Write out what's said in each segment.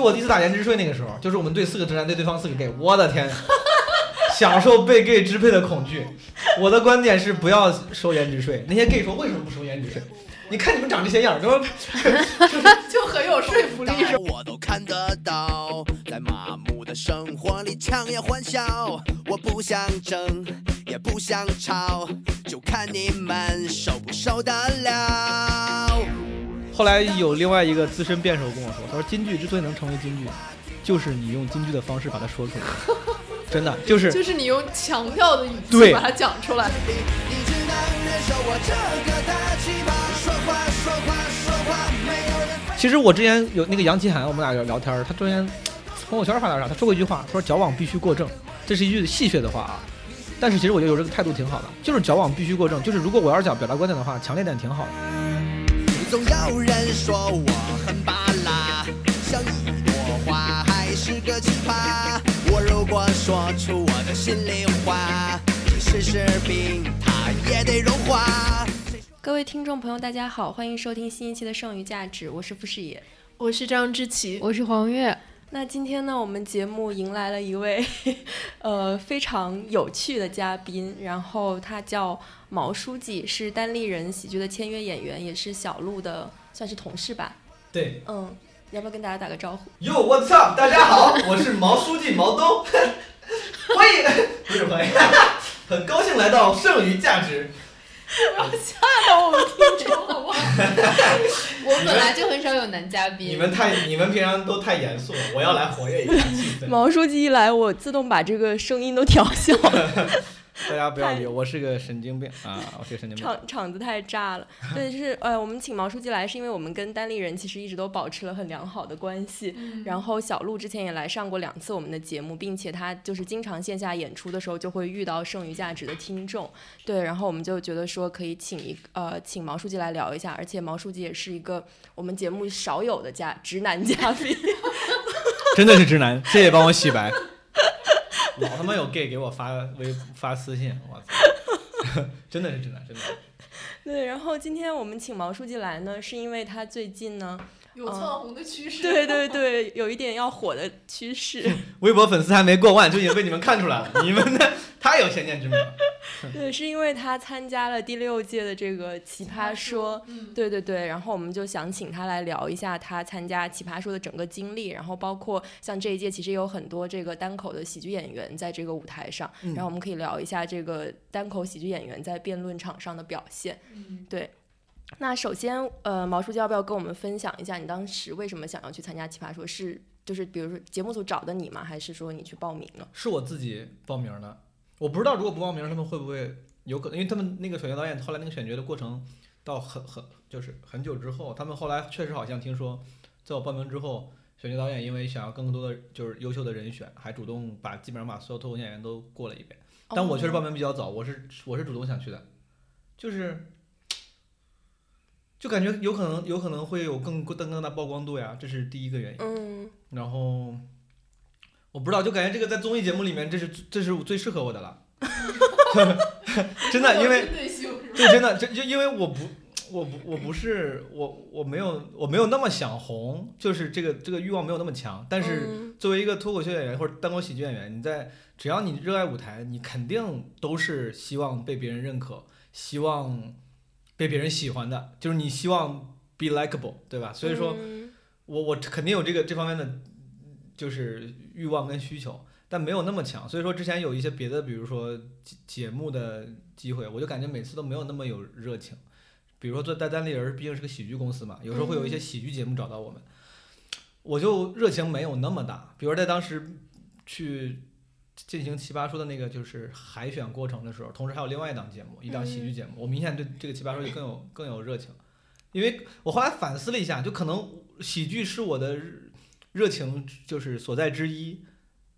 就我第一次打颜值税那个时候，就是我们队四个直男对对方四个 gay，我的天，享受被 gay 支配的恐惧。我的观点是不要收颜值税。那些 gay 说为什么不收颜值税？你看你们长这些样儿，说就很有说服力，是吧？我都看得到，在麻木的生活里强颜欢笑。我不想争，也不想吵，就看你们受不受得了。后来有另外一个资深辩手跟我说，他说京剧之所以能成为京剧，就是你用京剧的方式把它说出来，真的就是 就是你用强调的语气把它讲出来。其实我之前有那个杨奇涵，我们俩聊聊天，他之前朋友圈发点啥，他说过一句话，他说矫枉必须过正，这是一句戏谑的话啊。但是其实我觉得有这个态度挺好的，就是矫枉必须过正，就是如果我要是想表达观点的话，强烈点挺好的。总有人说我很巴拉，像一朵花，还是个奇葩。我如果说出我的心里话，即使是冰，它也得融化。各位听众朋友，大家好，欢迎收听新一期的《剩余价值》，我是傅世野。我是张之琪，我是黄月，那今天呢，我们节目迎来了一位 呃非常有趣的嘉宾，然后他叫毛书记，是单立人喜剧的签约演员，也是小鹿的算是同事吧。对嗯，要不要跟大家打个招呼？，Yo what's up？大家好，我是毛书记毛东，欢迎，不是欢迎，很高兴来到剩余价值。吓到我们听众好不好？我本来就很少有男嘉宾，你们太，你们平常都太严肃了，我要来活跃一下气氛。毛书记一来，我自动把这个声音都调小了。大家不要理我，我是个神经病啊，我是个神经病。场场子太炸了。对，就是呃，我们请毛书记来，是因为我们跟单立人其实一直都保持了很良好的关系。然后小鹿之前也来上过两次我们的节目，并且他就是经常线下演出的时候就会遇到剩余价值的听众。对，然后我们就觉得说可以请一呃请毛书记来聊一下，而且毛书记也是一个我们节目少有的嘉直男嘉宾。真的是直男，谢谢帮我洗白。老他妈有 gay 给我发微发私信，我操，真的是真的，真的。对，然后今天我们请毛书记来呢，是因为他最近呢，有窜红的趋势。对对对，有一点要火的趋势。微博粉丝还没过万就已经被你们看出来了，你们的太有先见之明了。对，是因为他参加了第六届的这个奇葩说，嗯，对对对，然后我们就想请他来聊一下他参加奇葩说的整个经历，然后包括像这一届其实有很多这个单口的喜剧演员在这个舞台上，嗯然后我们可以聊一下这个单口喜剧演员在辩论场上的表现。嗯对，那首先，呃，毛书记要不要跟我们分享一下你当时为什么想要去参加奇葩说？是就是比如说节目组找的你吗？还是说你去报名了？是我自己报名的，我不知道如果不报名，他们会不会有可能？因为他们那个选角导演后来那个选角的过程到很很就是很久之后，他们后来确实好像听说，在我报名之后，选角导演因为想要更多的就是优秀的人选，还主动把基本上把所有脱口秀演员都过了一遍。但我确实报哦名比较早，我是我是主动想去的，就是就感觉有可能有可能会有更更更大曝光度呀，这是第一个原因。嗯，然后我不知道，就感觉这个在综艺节目里面，这是这是最适合我的了，真的，因为针 对真的，就就因为我不。我不，我不是我，我没有，我没有那么想红，就是这个这个欲望没有那么强。但是嗯作为一个脱口秀演员或者单口喜剧演员，你在只要你热爱舞台，你肯定都是希望被别人认可，希望被别人喜欢的，就是你希望 be likable，对吧？所以说，嗯我我肯定有这个这方面的，就是欲望跟需求，但没有那么强。所以说之前有一些别的，比如说节节目的机会，我就感觉每次都没有那么有热情。比如说做在单立人，毕竟是个喜剧公司嘛，有时候会有一些喜剧节目找到我们，我就热情没有那么大。比如在当时去进行奇葩说的那个就是海选过程的时候，同时还有另外一档节目，一档喜剧节目，我明显对这个奇葩说就更有更有热情，因为我后来反思了一下，就可能喜剧是我的热热情就是所在之一，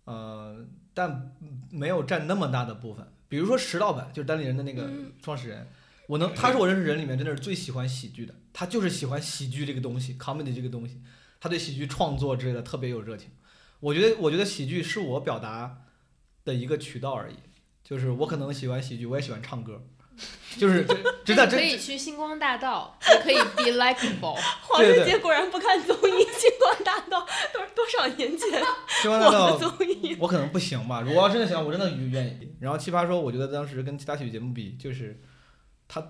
呃，但没有占那么大的部分。比如说石老板，就是单立人的那个嗯创始人，我能，他是我认识人里面真的是最喜欢喜剧的，他就是喜欢喜剧这个东西，comedy 这个东西，他对喜剧创作之类的特别有热情。我觉得，我觉得喜剧是我表达的一个渠道而已，就是我可能喜欢喜剧，我也喜欢唱歌，就是真 真的可以去星光大道，也可以 be likable。黄对对世杰果然不看综艺，《星光大道》都是多少年前星光大我道综艺。我可能不行吧，如果要真的行，我真的愿意。然后奇葩说，我觉得当时跟其他体育节目比，就是它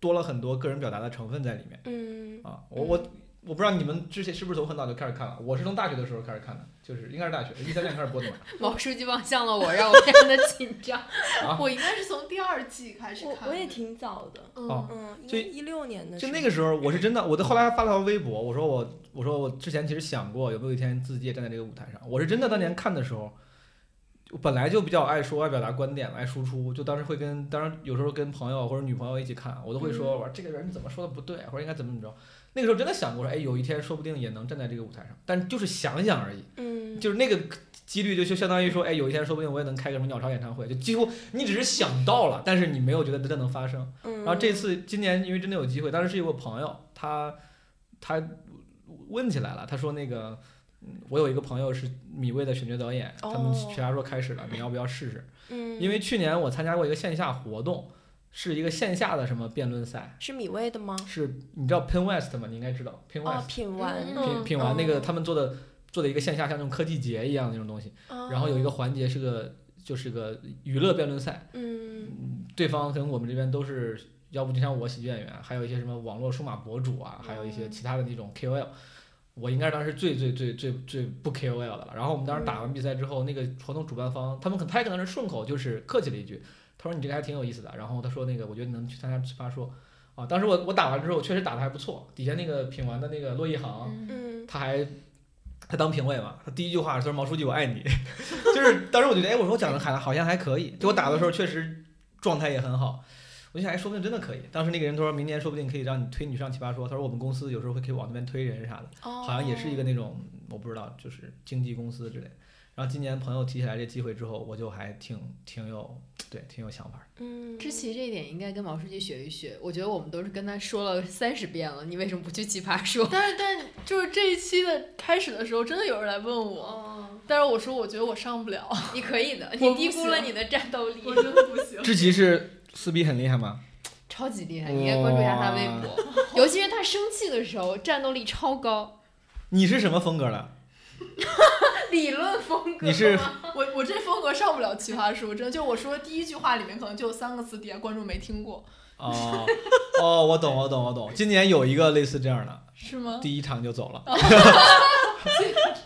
多了很多个人表达的成分在里面嗯啊。我我我不知道你们之前是不是从很早就开始看了，我是从大学的时候开始看的，就是应该是大学一三年开始播的嘛。毛书记望向了我，让我非常的紧张。啊，我应该是从第二季开始我看。我也挺早的，哦嗯，应就一六年的时就。那个时候，我是真的，我的后来发了条微博，我说我我说我之前其实想过有没有一天自己也站在这个舞台上。我是真的当年看的时候，我本来就比较爱说、爱表达观点、爱输出，就当时会跟，当然有时候跟朋友或者女朋友一起看，我都会说，我说这个人怎么说的不对，或者应该怎么怎么着。那个时候真的想过说，哎，有一天说不定也能站在这个舞台上，但就是想想而已，嗯，就是那个几率就就相当于说，哎，有一天说不定我也能开个什么鸟巢演唱会，就几乎你只是想到了，但是你没有觉得真的能发生。嗯，然后这次今年因为真的有机会，当时是有个朋友，他他问起来了，他说那个，嗯我有一个朋友是米未的选角导演，他们哦奇葩说开始了，你要不要试试？嗯，因为去年我参加过一个线下活动，是一个线下的什么辩论赛，是米未的吗？是你知道 Pin West 吗？你应该知道 Pin 哦，West，、品品品完那个哦他们做的做的一个线下像那种科技节一样的那种东西，然后有一个环节是个就是个娱乐辩论赛。嗯对方跟我们这边都是，要不就像我喜剧演员，还有一些什么网络数码博主啊，还有一些其他的那种 KOL。我应该是当时最最最最最不 KOL 的了。然后我们当时打完比赛之后，那个活动主办方他们可他也可能是顺口就是客气了一句，他说你这个还挺有意思的。然后他说那个我觉得你能去参加奇葩说啊。当时我我打完之后确实打的还不错，底下那个品完的那个骆一航，嗯他还他当评委嘛，他第一句话说毛书记我爱你，就是当时我觉得哎，我说我讲的还好像还可以，就我打的时候确实状态也很好，我就想哎，说不定真的可以。当时那个人他说明年说不定可以让你推你上奇葩说，他说我们公司有时候会可以往那边推人啥的，哦，好像也是一个那种我不知道，就是经纪公司之类。然后今年朋友提起来这机会之后，我就还挺挺有对挺有想法。嗯，知棋这一点应该跟毛书记学一学，我觉得我们都是跟他说了三十遍了，你为什么不去奇葩说？但是但就是这一期的开始的时候，真的有人来问我，哦，但是我说我觉得我上不了，你可以的，你低估了你的战斗力，我真的不行。志奇是撕逼很厉害吗？超级厉害，你应该关注一下他微博，尤其是他生气的时候，战斗力超高，你是什么风格的？理论风格。你是我我这风格上不了奇葩说，真的就我说第一句话里面可能就有三个词，底下观众没听过，哦哦，我懂我懂我懂。今年有一个类似这样的，是吗？第一场就走了。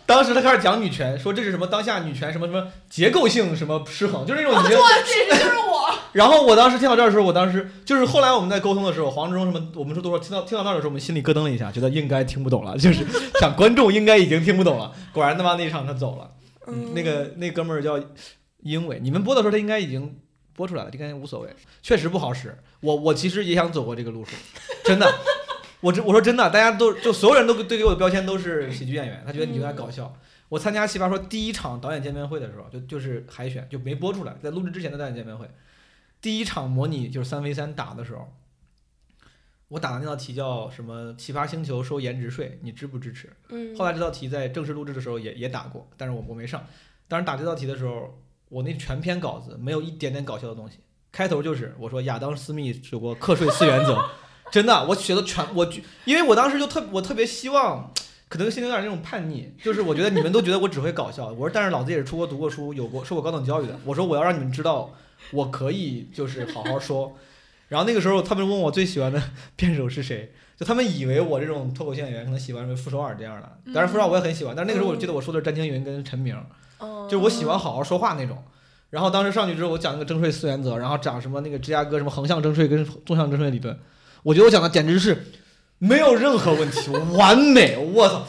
当时他开始讲女权，说这是什么当下女权什么什么结构性什么失衡，就是那种已经。哇，这就是我。然后我当时听到这儿的时候，我当时就是后来我们在沟通的时候，黄志忠什么，我们说多少听到听到那儿的时候，我们心里咯噔了一下，觉得应该听不懂了，就是想观众应该已经听不懂了。果然他妈那一场他走了。嗯，那个那哥们儿叫英伟，你们播的时候他应该已经播出来了，这个无所谓，确实不好使。我我其实也想走过这个路数，真的。我这我说真的，大家都就所有人都对给我的标签都是喜剧演员，他觉得你有点搞笑。我参加奇葩说第一场导演见面会的时候，就就是海选就没播出来，在录制之前的导演见面会，第一场模拟就是三 v 三打的时候，我打的那道题叫什么？奇葩星球收颜值税，你支不支持？嗯，后来这道题在正式录制的时候也也打过，但是我我没上。当时打这道题的时候，我那全篇稿子没有一点点搞笑的东西，开头就是我说亚当斯密有过课税四原则，真的，我写的全我因为我当时就特我特别希望。可能心里有点那种叛逆，就是我觉得你们都觉得我只会搞笑，我说但是老子也是出国读过书，有过受过高等教育的，我说我要让你们知道我可以就是好好说。然后那个时候他们问我最喜欢的辩手是谁，就他们以为我这种脱口秀演员可能喜欢什么傅首尔这样的，当然傅首尔我也很喜欢，但是那个时候我记得我说的是詹青云跟陈明，哦就是我喜欢好好说话那种。然后当时上去之后，我讲那个征税四原则，然后讲什么那个芝加哥什么横向征税跟纵向征税理论，我觉得我讲的简直是没有任何问题，完美，我操，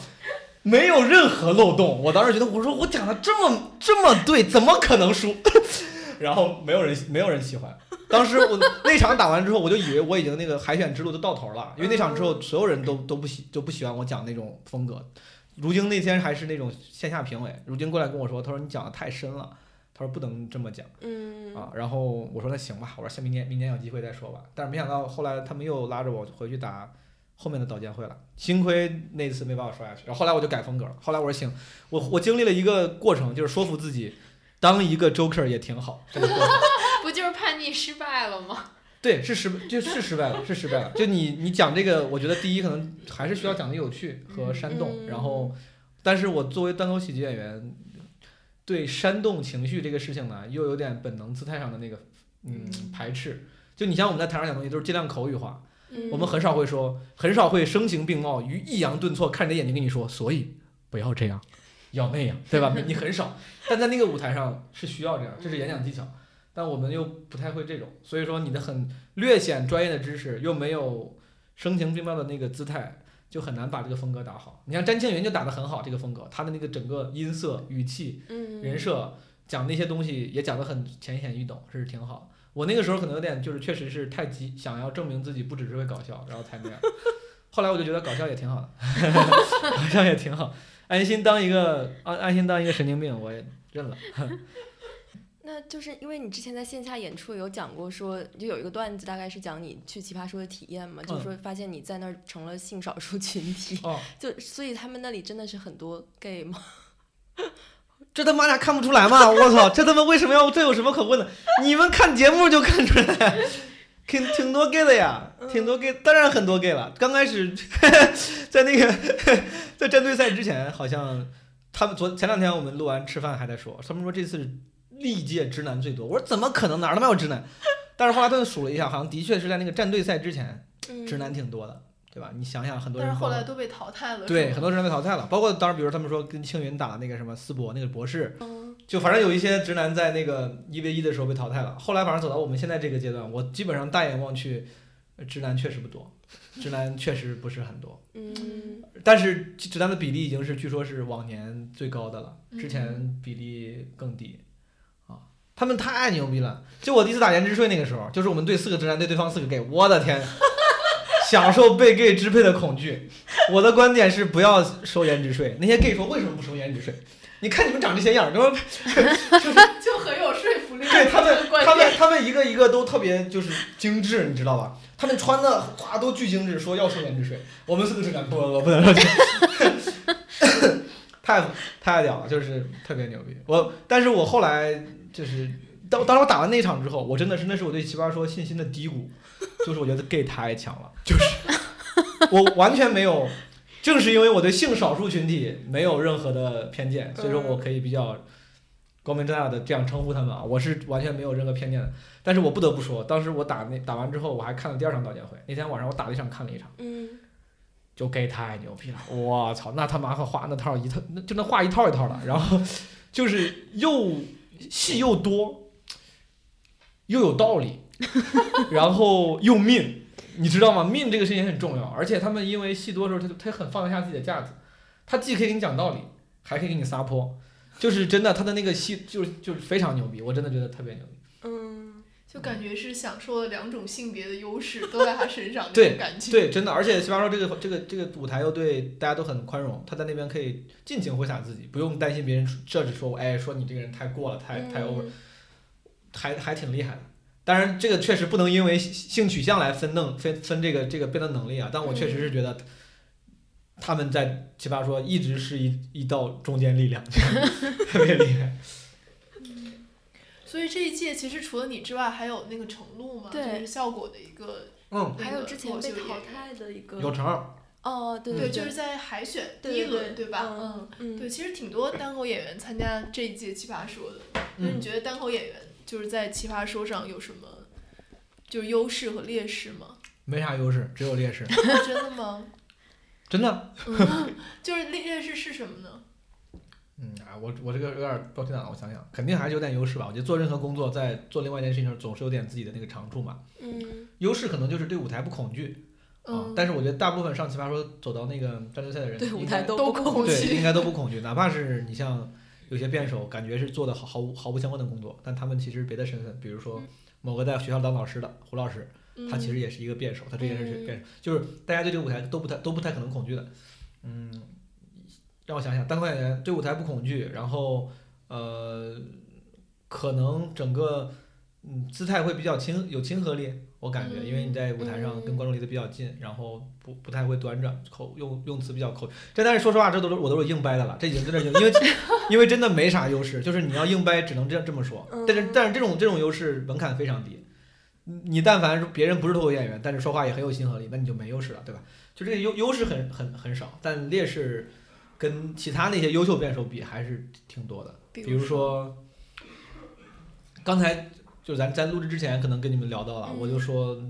没有任何漏洞。我当时觉得，我说我讲的这么这么对，怎么可能输？然后没有人没有人喜欢。当时我那场打完之后，我就以为我已经那个海选之路都到头了，因为那场之后所有人都都不喜就不喜欢我讲那种风格。如今那天还是那种线下评委，如今过来跟我说，他说你讲的太深了，他说不能这么讲嗯啊。然后我说那行吧，我说下明年明年有机会再说吧。但是没想到后来他们又拉着我回去打后面的导监会了，幸亏那次没把我刷下去。然后后来我就改风格了，后来我说行，我我经历了一个过程，就是说服自己当一个 Joker 也挺好。不就是叛逆失败了吗？对，是失就是失败了，是失败了。就你你讲这个，我觉得第一可能还是需要讲的有趣和煽动，嗯然后，但是我作为单口喜剧演员，对煽动情绪这个事情呢，又有点本能姿态上的那个嗯排斥。就你像我们在台上讲东西，都是尽量口语化，嗯我们很少会说，很少会声情并茂，于抑扬顿挫，看着你的眼睛跟你说，所以不要这样，要那样，对吧？你很少，但在那个舞台上是需要这样，这是演讲技巧。但我们又不太会这种，所以说你的很略显专业的知识，又没有声情并茂的那个姿态，就很难把这个风格打好。你像詹青云就打得很好，这个风格，他的那个整个音色、语气、嗯人设，讲那些东西也讲得很浅显易懂，是挺好。我那个时候可能有点就是确实是太急，想要证明自己不只是会搞笑，然后才那样。后来我就觉得搞笑也挺好的，搞笑也挺好，安心当一个安安心当一个神经病，我也认了。那就是因为你之前在线下演出有讲过说，就有一个段子，大概是讲你去奇葩说的体验嘛，就是说发现你在那儿成了性少数群体，哦，就所以他们那里真的是很多 gay 吗？这他妈俩看不出来吗？我操，这他妈为什么要这有什么可问的？你们看节目就看出来，挺挺多 gay 的呀，挺多 gay，当然很多 gay 了。刚开始 在那个在战队赛之前，好像他们昨前两天我们录完吃饭还在说，他们说这次历届直男最多。我说怎么可能哪儿他妈有直男？但是后来他们数了一下，好像的确是在那个战队赛之前，嗯直男挺多的，对吧？你想想，很多但是后来都被淘汰了。对，很多直男被淘汰了，包括当时比如他们说跟青云打那个什么思博那个博士，嗯就反正有一些直男在那个一 v 一的时候被淘汰了。后来反正走到我们现在这个阶段，我基本上大眼望去，呃直男确实不多，直男确实不是很多，嗯但是直男的比例已经是据说是往年最高的了，之嗯前比例更低。啊，他们太牛逼了！就我第一次打颜值税那个时候，就是我们队四个直男对对方四个 gay，我的天，享受被 gay 支配的恐惧。我的观点是不要收颜值税。那些 gay 说为什么不收颜值税？你看你们长这些样儿，都 就很有说服力。对他们他们他们一个一个都特别就是精致，你知道吧？他们穿的哇都巨精致，说要收颜值税，我们四个直男不不不能说这个，太太屌了，就是特别牛逼。我但是我后来就是当当时我打完那场之后，我真的是那是我对奇葩说信心的低谷，就是我觉得 gay 太强了，就是我完全没有。正是因为我对性少数群体没有任何的偏见，所以说我可以比较光明正大的这样称呼他们啊，我是完全没有任何偏见的。但是我不得不说，当时我打那打完之后，我还看了第二场道歉会。那天晚上我打了一场，看了一场，嗯就 gay 太牛逼了，我操，那他妈和画那套一套，那就那画一套一套的，然后就是又戏又多，又有道理，然后又命，你知道吗？命这个事情很重要，而且他们因为戏多的时候，他就他很放得下自己的架子，他既可以给你讲道理，还可以给你撒泼，就是真的，他的那个戏就是就非常牛逼，我真的觉得特别牛逼。嗯，就感觉是享受了两种性别的优势 都在他身上那对种感觉。对，真的，而且奇葩说这个这个这个舞台又对大家都很宽容，他在那边可以尽情挥洒自己，不用担心别人这只说我，哎，说你这个人太过了，太太 over，嗯还还挺厉害的。当然，这个确实不能因为性性取向来分弄分分这个这个辩论能力啊，但我确实是觉得他们在奇葩说一直是一一道中坚力量，特别厉害。所以这一届其实除了你之外，还有那个程璐嘛，对就是效果的一个嗯，还有之前被淘汰的一个有成，哦，对对，就是在海选第一轮，对吧？嗯嗯，嗯对，其实挺多单口演员参加这一届奇葩说的。那你嗯，觉得单口演员就是在奇葩说上有什么就是优势和劣势吗？没啥优势，只有劣势，真的吗？真的。嗯，就是劣劣势是什么呢？嗯啊，我我这个有点标题党了，我想想，肯定还是有点优势吧。我觉得做任何工作，在做另外一件事情上，总是有点自己的那个长处嘛。嗯优势可能就是对舞台不恐惧啊，嗯，但是我觉得大部分上奇葩说走到那个战队赛的人，对舞台都不都不恐对惧应该都不 恐惧，哪怕是你像有些辩手，感觉是做的毫毫无毫不相关的工作，但他们其实别的身份，比如说某个在学校当老师的胡老师，他其实也是一个辩手，他这也是嗯辩手，就是大家对这个舞台都不太都不太可能恐惧的。嗯，让我想想，单口演员对舞台不恐惧，然后呃，可能整个嗯姿态会比较亲有亲和力，我感觉，因为你在舞台上跟观众离得比较近，然后不不太会端着口用用词比较口，这但是说实话，这都是我都是硬掰的了，这已经真的硬因为 因为真的没啥优势，就是你要硬掰只能这样这么说嗯，但是但是这种这种优势门槛非常低。你但凡是别人不是脱口秀演员，但是说话也很有亲和力，那你就没优势了，对吧？就这个优优势很很很少，但劣势跟其他那些优秀辩手比还是挺多的。比比如说，刚才就咱在录制之前可能跟你们聊到了，嗯我就说，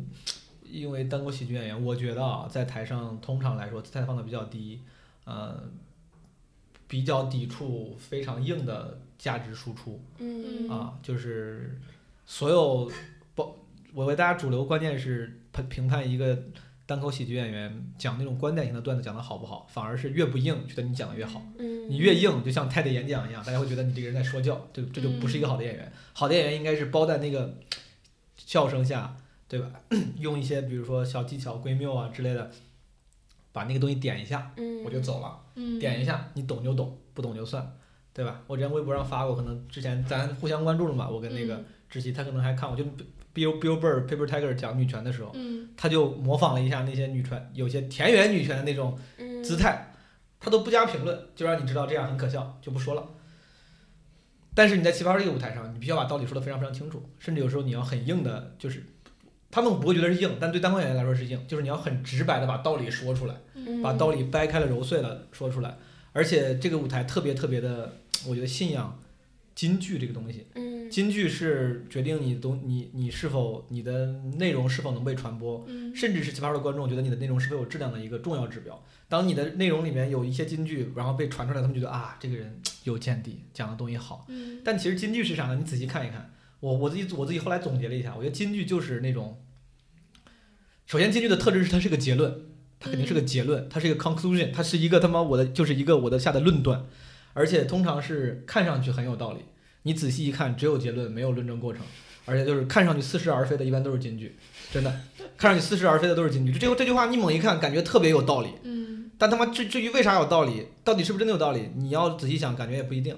因为单口喜剧演员，我觉得啊，在台上通常来说姿态放的比较低，呃，比较抵触非常硬的价值输出嗯啊，就是所有不，我为大家主流观念是评评判一个单口喜剧演员讲那种观点型的段子讲的好不好，反而是越不硬，觉得你讲的越好。嗯，你越硬，就像 TED 演讲一样，大家会觉得你这个人在说教，这这就不是一个好的演员。好的演员应该是包在那个笑声下，对吧？用一些比如说小技巧、闺谬啊之类的，把那个东西点一下，嗯，我就走了。嗯，点一下，你懂就懂，不懂就算，对吧？我之前微博上发过，可能之前咱互相关注了嘛，我跟那个嗯志奇，他可能还看我，就 Bill Bill Burr Paper Tiger 讲女权的时候，嗯他就模仿了一下那些女权，有些田园女权的那种嗯姿态，他都不加评论，就让你知道这样很可笑，就不说了。但是你在奇葩说这个舞台上，你必须要把道理说得非常非常清楚，甚至有时候你要很硬的，就是他们不会觉得是硬，但对单口演员来说是硬，就是你要很直白的把道理说出来，嗯把道理掰开了揉碎了说出来。而且这个舞台特别特别的，我觉得信仰金句这个东西，嗯金句是决定你东你你是否你的内容是否能被传播，嗯甚至是奇葩说的观众觉得你的内容是否有质量的一个重要指标。当你的内容里面有一些金句，然后被传出来，他们觉得啊，这个人有见地，讲的东西好。嗯但其实金句是啥呢？你仔细看一看，我我自己我自己后来总结了一下，我觉得金句就是那种，首先金句的特质是它是个结论，它肯定是个结论，它是一个 conclusion，它是一个他妈我的就是一个我的下的论断，而且通常是看上去很有道理，你仔细一看只有结论没有论证过程，而且就是看上去似是而非的，一般都是金句，真的，看上去似是而非的都是金句。这这句话你猛一看感觉特别有道理，嗯但他妈至至于为啥有道理，到底是不是真的有道理，你要仔细想，感觉也不一定。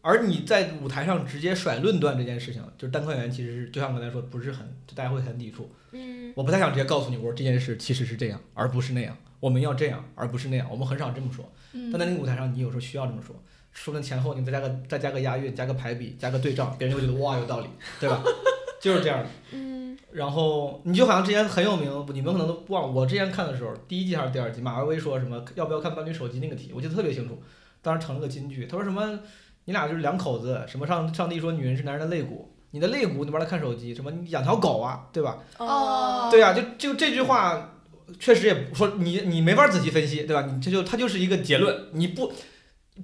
而你在舞台上直接甩论断这件事情，就是单科演员其实是就像刚才说，不是很，就大家会很抵触。嗯我不太想直接告诉你，我说这件事其实是这样，而不是那样。我们要这样，而不是那样。我们很少这么说。嗯，但在那个舞台上，你有时候需要这么说，说的前后你再加个再加个押韵，加个排比，加个对仗，别人就会觉得哇有道理，对吧？就是这样的。嗯然后你就好像之前很有名，你们可能都不忘。我之前看的时候，第一季还是第二季，马薇薇说什么要不要看伴侣手机那个题，我记得特别清楚。当时成了个金句，他说什么你俩就是两口子，什么上上帝说女人是男人的肋骨，你的肋骨你玩它看手机，什么你养条狗啊，对吧？哦对呀、就就这句话，确实也说你你没法仔细分析，对吧？你这就它就是一个结论，你不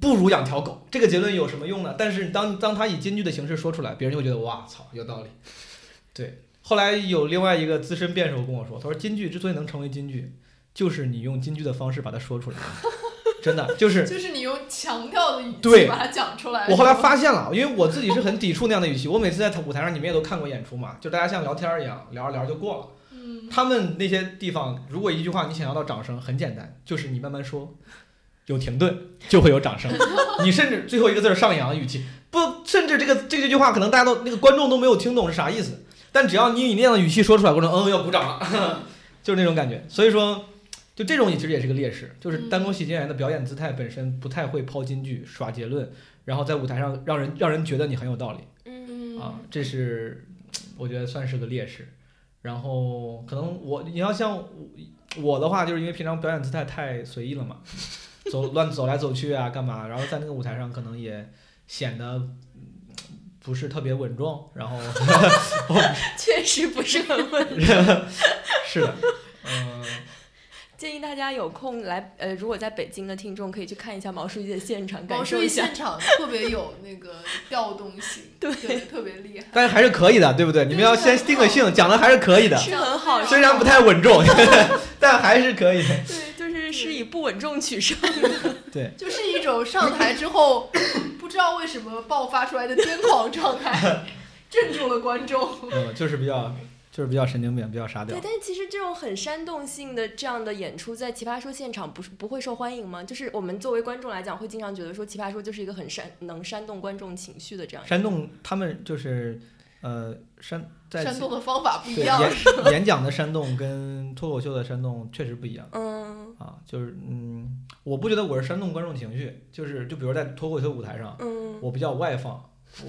不如养条狗，这个结论有什么用呢？但是当当他以金句的形式说出来，别人就会觉得哇操有道理。对，后来有另外一个资深辩手跟我说，他说金句之所以能成为金句，就是你用金句的方式把它说出来，真的就是 就是你用强调的语气把它讲出来。我后来发现了，因为我自己是很抵触那样的语气。我每次在舞台上，你们也都看过演出嘛，就大家像聊天一样，聊着聊着就过了。嗯他们那些地方，如果一句话你想要到掌声，很简单，就是你慢慢说，有停顿就会有掌声。你甚至最后一个字儿上扬的语气，不，甚至这个这这句话可能大家都那个观众都没有听懂是啥意思，但只要你以那样的语气说出来，观众嗯要鼓掌了，就是那种感觉。所以说，就这种其实也是个劣势，就是单口喜剧演员的表演姿态本身不太会抛金句、耍结论，然后在舞台上让人让人觉得你很有道理。嗯啊，这是我觉得算是个劣势。然后可能我你要像我我的话，就是因为平常表演姿态太随意了嘛，走 乱走来走去啊，干嘛？然后在那个舞台上可能也显得嗯不是特别稳重。然后 确实不是很稳重。是的，嗯、建议大家有空来，呃，如果在北京的听众可以去看一下毛书记的现场，毛感受一下。书记现场特别有那个调动性，对特别厉害。但是还是可以的，对不对？你们要先定个性，讲的还是可以的，是很好，虽然不太稳重，但还是可以。是是以不稳重取胜的。对，就是一种上台之后不知道为什么爆发出来的癫狂状态，镇住了观众。嗯，就是比较就是比较神经病，比较沙雕对，。但其实这种很煽动性的这样的演出，在奇葩说现场不是不会受欢迎吗？就是我们作为观众来讲，会经常觉得说奇葩说就是一个很煽能煽动观众情绪的这样。煽动他们就是呃煽在煽动的方法不一对样。演 演讲的煽动跟脱口秀的煽动确实不一样嗯啊，就是嗯，我不觉得我是煽动观众情绪，就是就比如在脱口秀舞台上，嗯我比较外放，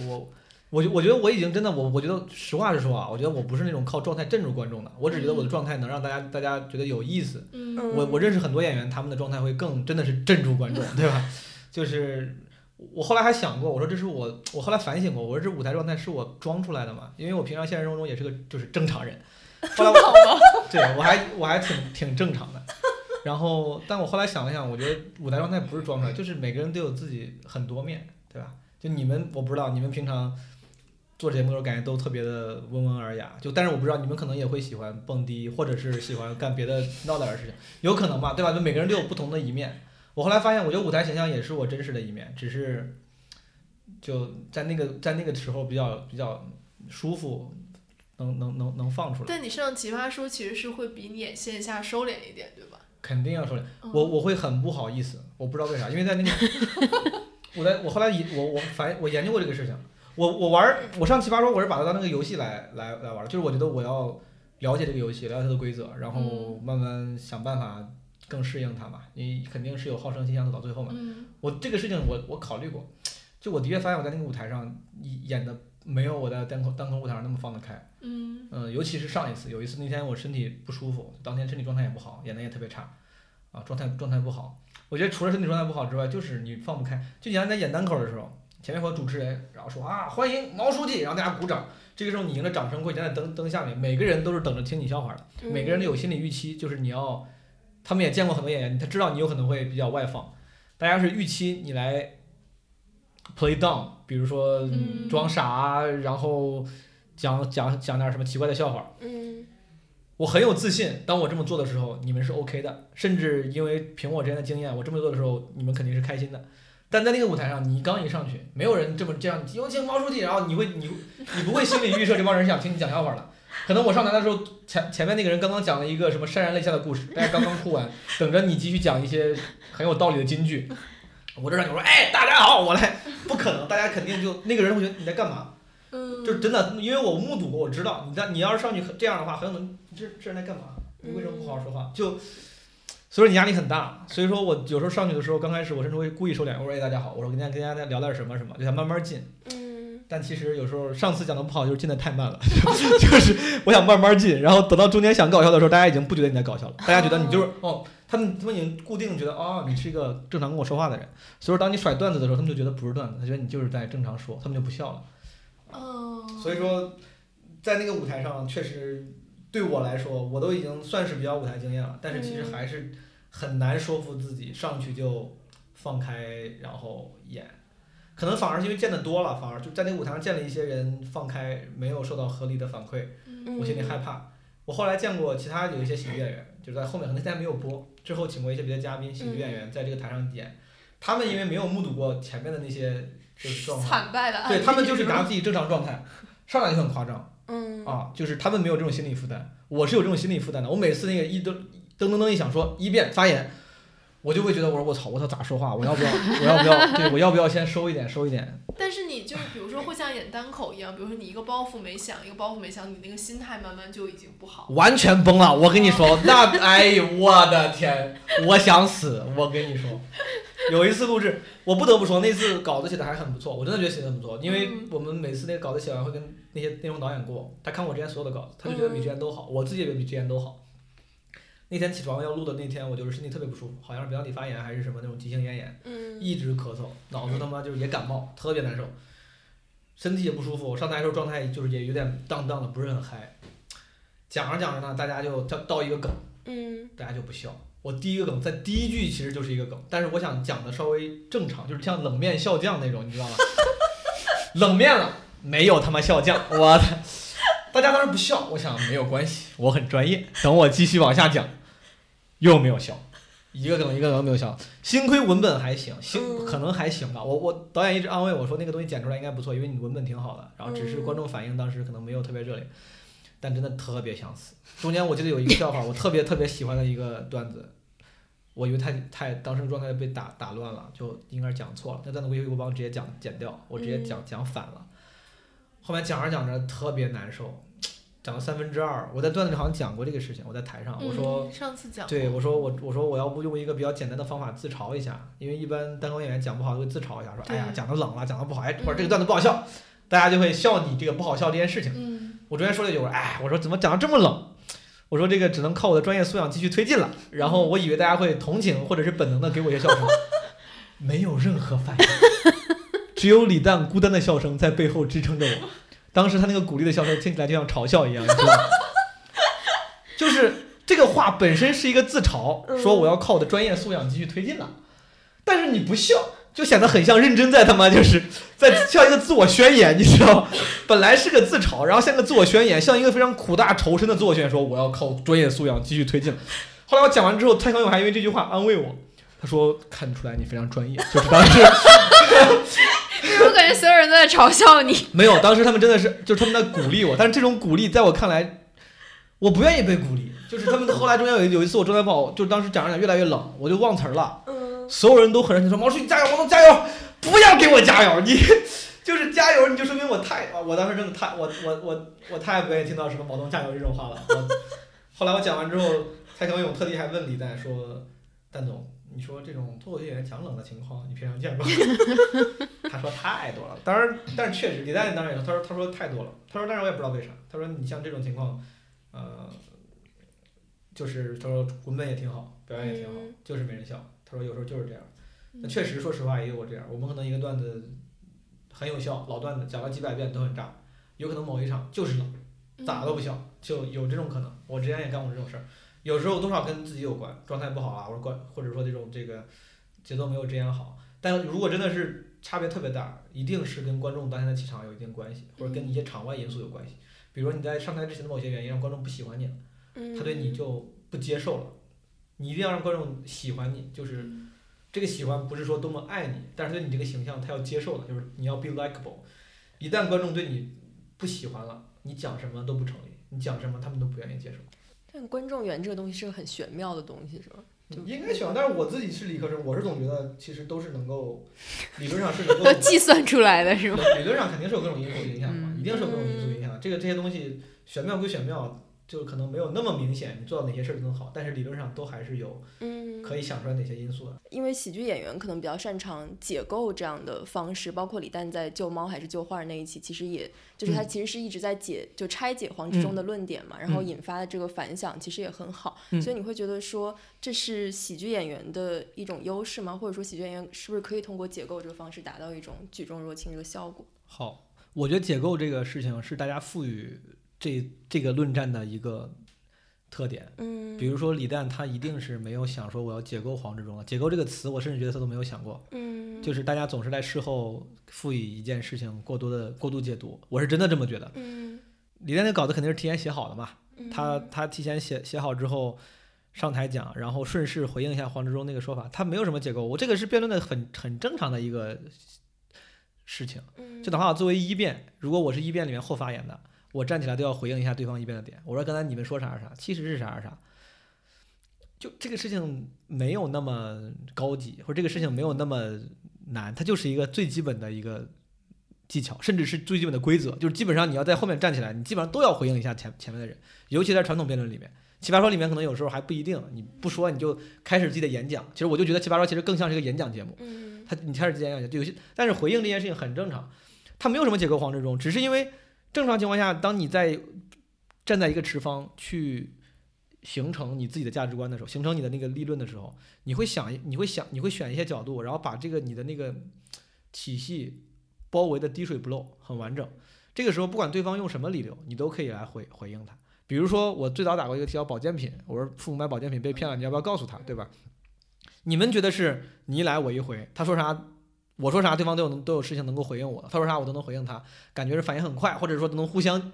我我觉我觉得我已经真的我我觉得实话实说啊，我觉得我不是那种靠状态镇住观众的，我只觉得我的状态能让大家大家觉得有意思。嗯嗯我我认识很多演员，他们的状态会更真的是镇住观众，对吧？就是我后来还想过，我说这是我我后来反省过，我说这舞台状态是我装出来的嘛？因为我平常现实生活中也是个就是正常人，后来我 对我还我还挺挺正常的。然后，但我后来想了想，我觉得舞台状态不是装出来，就是每个人都有自己很多面，对吧？就你们，我不知道你们平常做节目的时候感觉都特别的温文尔雅，就但是我不知道你们可能也会喜欢蹦迪，或者是喜欢干别的 闹点儿的事情，有可能吧，对吧？就每个人都有不同的一面。我后来发现，我觉得舞台形象也是我真实的一面，只是就在那个在那个时候比较比较舒服，能能能能放出来。但你上奇葩说其实是会比你演线下收敛一点，对吧？肯定要收敛，嗯我我会很不好意思，我不知道为啥，因为在那个，我在我后来研我我反我研究过这个事情，我我玩儿我上奇葩说我是把它当那个游戏来来来玩儿，就是我觉得我要了解这个游戏，了解它的规则，然后嗯慢慢想办法更适应它嘛，你肯定是有好胜心想走到最后嘛。嗯我这个事情我我考虑过，就我的确发现我在那个舞台上演的没有我在单口单口舞台上那么放得开。嗯嗯，尤其是上一次，有一次那天我身体不舒服，当天身体状态也不好，演的也特别差，啊，状态状态不好。我觉得除了身体状态不好之外，就是你放不开。就你像在演单口的时候，前面会有主持人，然后说啊欢迎毛书记，然后大家鼓掌，这个时候你赢了掌声会站在灯灯下面，每个人都是等着听你笑话的，每个人都有心理预期，就是你要，他们也见过很多演员，他知道你有可能会比较外放，大家是预期你来 play down，比如说嗯装傻，然后讲讲讲点什么奇怪的笑话。嗯我很有自信，当我这么做的时候，你们是 OK 的，甚至因为凭我之前的经验，我这么做的时候，你们肯定是开心的。但在那个舞台上，你刚一上去，没有人这么这样，有请毛书记，然后你会你你不会心理预设这帮人想听你讲笑话的。可能我上台的时候，前前面那个人刚刚讲了一个什么潸然泪下的故事，大家刚刚哭完，等着你继续讲一些很有道理的金句。我这让你说，哎，大家好，我来，不可能，大家肯定就那个人会觉得你在干嘛？嗯，就是真的，因为我目睹过，我知道你在你要是上去这样的话，很有可能你这这人在干嘛？你为什么不好好说话？就所以说你压力很大。所以说我有时候上去的时候，刚开始我甚至会故意收敛，我说哎大家好，我说跟大家跟大家聊点什么什么，就想慢慢进。嗯但其实有时候上次讲的不好，就是进的太慢了，就是我想慢慢进，然后等到中间想搞笑的时候，大家已经不觉得你在搞笑了，大家觉得你就是哦，他们他们已经固定觉得哦，你是一个正常跟我说话的人，所以说当你甩段子的时候，他们就觉得不是段子，他觉得你就是在正常说，他们就不笑了。哦，所以说，在那个舞台上，确实对我来说，我都已经算是比较舞台经验了，但是其实还是很难说服自己上去就放开，然后演。可能反而是因为见的多了，反而就在那个舞台上见了一些人放开，没有受到合理的反馈，嗯我心里害怕。我后来见过其他有一些喜剧演员，就是在后面可能现在没有播，之后请过一些别的嘉宾，喜剧演员在这个台上演，他们因为没有目睹过前面的那些就是状况，惨败的，对他们就是拿自己正常状态，上来就很夸张。嗯啊，就是他们没有这种心理负担，我是有这种心理负担的。我每次那个一噔噔噔噔一响说一遍发言，我就会觉得我说我操我操咋说话？我要不要我要不要对我要不要先收一点收一点？但是你就是比如说会像演单口一样，比如说你一个包袱没想，一个包袱没想，你那个心态慢慢就已经不好。完全崩了！我跟你说，那哎呦我的天，我想死！我跟你说，有一次录制，我不得不说那次稿子写的还很不错，我真的觉得写的很不错，因为嗯我们每次那个稿子写完会跟那些内容导演过，他看我之前所有的稿子，他就觉得比之前都好，我自己也觉得比之前都好。那天起床要录的那天，我就是身体特别不舒服，好像是鼻腔体发炎还是什么那种急性咽炎，嗯一直咳嗽，脑子他妈就是也感冒，特别难受，身体也不舒服。上台的时候状态就是也有点荡荡的，不是很嗨。讲着讲着呢，大家就到到一个梗，嗯大家就不笑。我第一个梗在第一句其实就是一个梗，但是我想讲的稍微正常，就是像冷面笑匠那种，你知道吗？冷面了，没有他妈笑匠，我操，大家当时不笑，我想没有关系，我很专业。等我继续往下讲，又没有笑，一个梗一个梗都没有笑。幸亏文本还行，幸嗯可能还行吧。我我导演一直安慰我说那个东西剪出来应该不错，因为你文本挺好的，然后只是嗯观众反应当时可能没有特别热烈，但真的特别想死。中间我记得有一个笑话，我特别特别喜欢的一个段子，我以为太太当时状态被打打乱了，就应该是讲错了。那段子我以为我帮我直接讲剪掉，我直接讲讲反了。后面讲着讲着特别难受，讲了三分之二，我在段子里好像讲过这个事情，我在台上我说。嗯上次讲对，我说我我说我要不用一个比较简单的方法自嘲一下，因为一般单口演员讲不好都会自嘲一下，说哎呀讲的冷了，讲的不好，哎或者这个嗯段子不好笑，大家就会笑你这个不好笑这件事情。嗯，我昨天说了一句，我说哎，我说怎么讲的这么冷？我说这个只能靠我的专业素养继续推进了。然后我以为大家会同情或者是本能的给我一些笑声，没有任何反应，只有李诞孤单的笑声在背后支撑着我。当时他那个鼓励的笑声听起来就像嘲笑一样，你知道吗？就是这个话本身是一个自嘲，说我要靠我的专业素养继续推进了，但是你不笑，就显得很像认真在他妈就是 在像一个自我宣言，你知道吗？本来是个自嘲，然后像个自我宣言，像一个非常苦大仇深的自我宣言，说我要靠专业素养继续推进。后来我讲完之后，蔡康永还因为这句话安慰我，他说看出来你非常专业，就是当时 我感觉所有人都在嘲笑你。没有，当时他们真的是就是他们在鼓励我，但是这种鼓励在我看来，我不愿意被鼓励。就是他们后来中间有有一次我状态不好，就当时讲着讲越来越冷，我就忘词儿了。嗯，所有人都很热情说：“毛叔你加油，毛东加油！不要给我加油，你 就是加油，你就说明我太……我当时真的太……我我我我太不愿意听到什么毛东加油这种话了。我 ”后来我讲完之后，蔡康永特地还问李诞说：“蛋总，你说这种脱口秀演员讲冷的情况，你平常见过吗？” 他说太多了，当然，但是确实李诞当然也说，他说他说太多了，他说但是我也不知道为啥，他说你像这种情况，呃，就是他说文本也挺好，表演也挺好，嗯就是没人笑。他说有时候就是这样。那确实，说实话也有我这样。我们可能一个段子很有效，老段子讲了几百遍都很炸，有可能某一场就是冷，咋都不笑，就有这种可能。我之前也干过这种事儿，有时候多少跟自己有关，状态不好啊，或者关，或者说这种这个节奏没有之前好。但如果真的是差别特别大，一定是跟观众当天的气场有一定关系，或者跟一些场外因素有关系。比如说你在上台之前的某些原因让观众不喜欢你了，嗯他对你就不接受了。你一定要让观众喜欢你，就是这个喜欢不是说多么爱你，但是对你这个形象他要接受的，就是你要 be likable。一旦观众对你不喜欢了，你讲什么都不成立，你讲什么他们都不愿意接受。但观众缘这个东西是个很玄妙的东西，是吧？应该喜欢，但是我自己是理科生，我是总觉得其实都是能够，理论上是能够 计算出来的是吗？理论上肯定是有各种因素影响的嘛，嗯一定是有各种因素影响的。这个这些东西玄妙归玄妙，就可能没有那么明显，你做到哪些事儿都能好，但是理论上都还是有嗯，可以想出来哪些因素的。因为喜剧演员可能比较擅长解构这样的方式，包括李诞在救猫还是救画那一期，其实也就是他嗯其实是一直在解就拆解黄执中的论点嘛，然后嗯引发的这个反响其实也很好，嗯所以你会觉得说这是喜剧演员的一种优势吗？或者说喜剧演员是不是可以通过解构这个方式达到一种举重若轻这个效果？好，我觉得解构这个事情是大家赋予这这个论战的一个特点。嗯，比如说李诞，他一定是没有想说我要解构黄执中的。解构这个词，我甚至觉得他都没有想过。嗯，就是大家总是在事后赋予一件事情过多的过度解读，我是真的这么觉得。嗯，李诞那稿子肯定是提前写好的嘛，嗯他他提前写写好之后上台讲，然后顺势回应一下黄执中那个说法，他没有什么结构，我这个是辩论的很很正常的一个事情。嗯就哪怕作为一辩，如果我是一辩里面后发言的，我站起来都要回应一下对方一辩的点。我说刚才你们说啥是啥，其实是啥是啥。就这个事情没有那么高级，或者这个事情没有那么难，它就是一个最基本的一个技巧，甚至是最基本的规则。就是基本上你要在后面站起来，你基本上都要回应一下前前面的人，尤其在传统辩论里面。奇葩说里面可能有时候还不一定，你不说你就开始自己的演讲。其实我就觉得奇葩说其实更像是一个演讲节目。嗯他你开始自己演讲就有些，但是回应这件事情很正常，他没有什么解构黄执中，只是因为正常情况下，当你在站在一个持方去形成你自己的价值观的时候，形成你的那个立论的时候，你会想，你会想，你会选一些角度，然后把这个你的那个体系包围的滴水不漏，很完整。这个时候，不管对方用什么理由，你都可以来回回应他。比如说，我最早打过一个题叫保健品，我说父母买保健品被骗了，你要不要告诉他，对吧？你们觉得是你一来我一回，他说啥，我说啥，对方都有都有事情能够回应我，他说啥我都能回应他，感觉是反应很快，或者说都能互相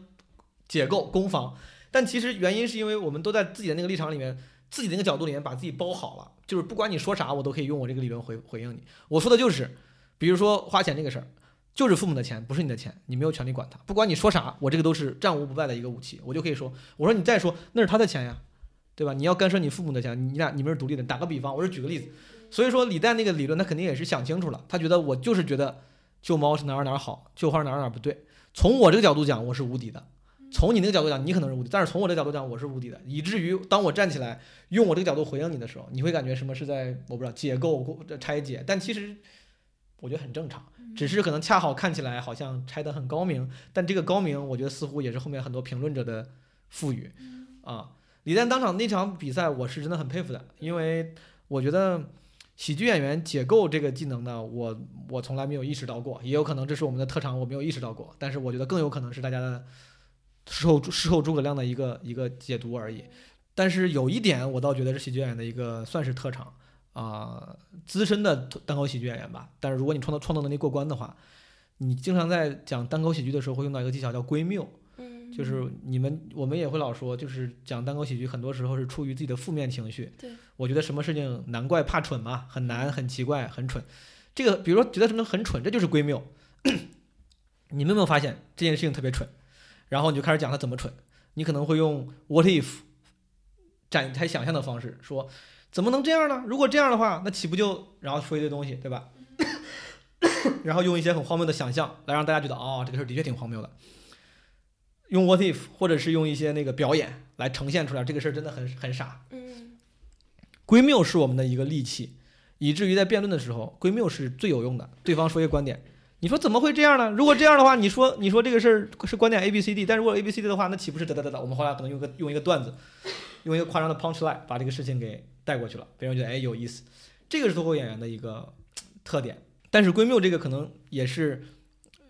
解构攻防。但其实原因是因为我们都在自己的那个立场里面，自己的那个角度里面把自己包好了，就是不管你说啥，我都可以用我这个理论回回应你。我说的就是，比如说花钱这个事儿，就是父母的钱，不是你的钱，你没有权利管他。不管你说啥，我这个都是战无不败的一个武器，我就可以说，我说你再说那是他的钱呀，对吧？你要干涉你父母的钱，你俩你们是独立的。打个比方，我是举个例子，所以说李诞那个理论，他肯定也是想清楚了，他觉得我就是觉得救猫是哪儿哪儿好，救花哪儿哪儿不对。从我这个角度讲，我是无敌的；从你那个角度讲，你可能是无敌，但是从我这个角度讲，我是无敌的。以至于当我站起来用我这个角度回应你的时候，你会感觉什么是在我不知道解构、拆解，但其实我觉得很正常。只是可能恰好看起来好像拆得很高明，但这个高明，我觉得似乎也是后面很多评论者的赋予啊。李诞当场那场比赛，我是真的很佩服的，因为我觉得喜剧演员解构这个技能呢，我我从来没有意识到过，也有可能这是我们的特长，我没有意识到过。但是我觉得更有可能是大家的事后事后诸葛亮的一个一个解读而已。但是有一点，我倒觉得是喜剧演员的一个算是特长啊、资深的单口喜剧演员吧。但是如果你创造创作能力过关的话，你经常在讲单口喜剧的时候会用到一个技巧叫归谬，就是你们我们也会老说，就是讲单口喜剧很多时候是出于自己的负面情绪。对，我觉得什么事情难怪怕蠢嘛，很难、很奇怪、很蠢。这个比如说觉得什么很蠢，这就是归谬。你们有没有发现这件事情特别蠢？然后你就开始讲它怎么蠢。你可能会用 what if 展开想象的方式说，怎么能这样呢？如果这样的话，那岂不就然后说一堆东西，对吧？然后用一些很荒谬的想象来让大家觉得哦，这个事儿的确挺荒谬的。用 what if 或者是用一些那个表演来呈现出来，这个事儿真的很很傻。嗯归谬是我们的一个利器，以至于在辩论的时候，归谬是最有用的。对方说一个观点，你说怎么会这样呢？如果这样的话，你说你说这个事儿是观点 A B C D，但如果 A B C D 的话，那岂不是哒哒哒哒？我们后来可能用个用一个段子，用一个夸张的 punch line 把这个事情给带过去了，别人觉得哎有意思。这个是脱口演员的一个特点。但是归谬这个可能也是，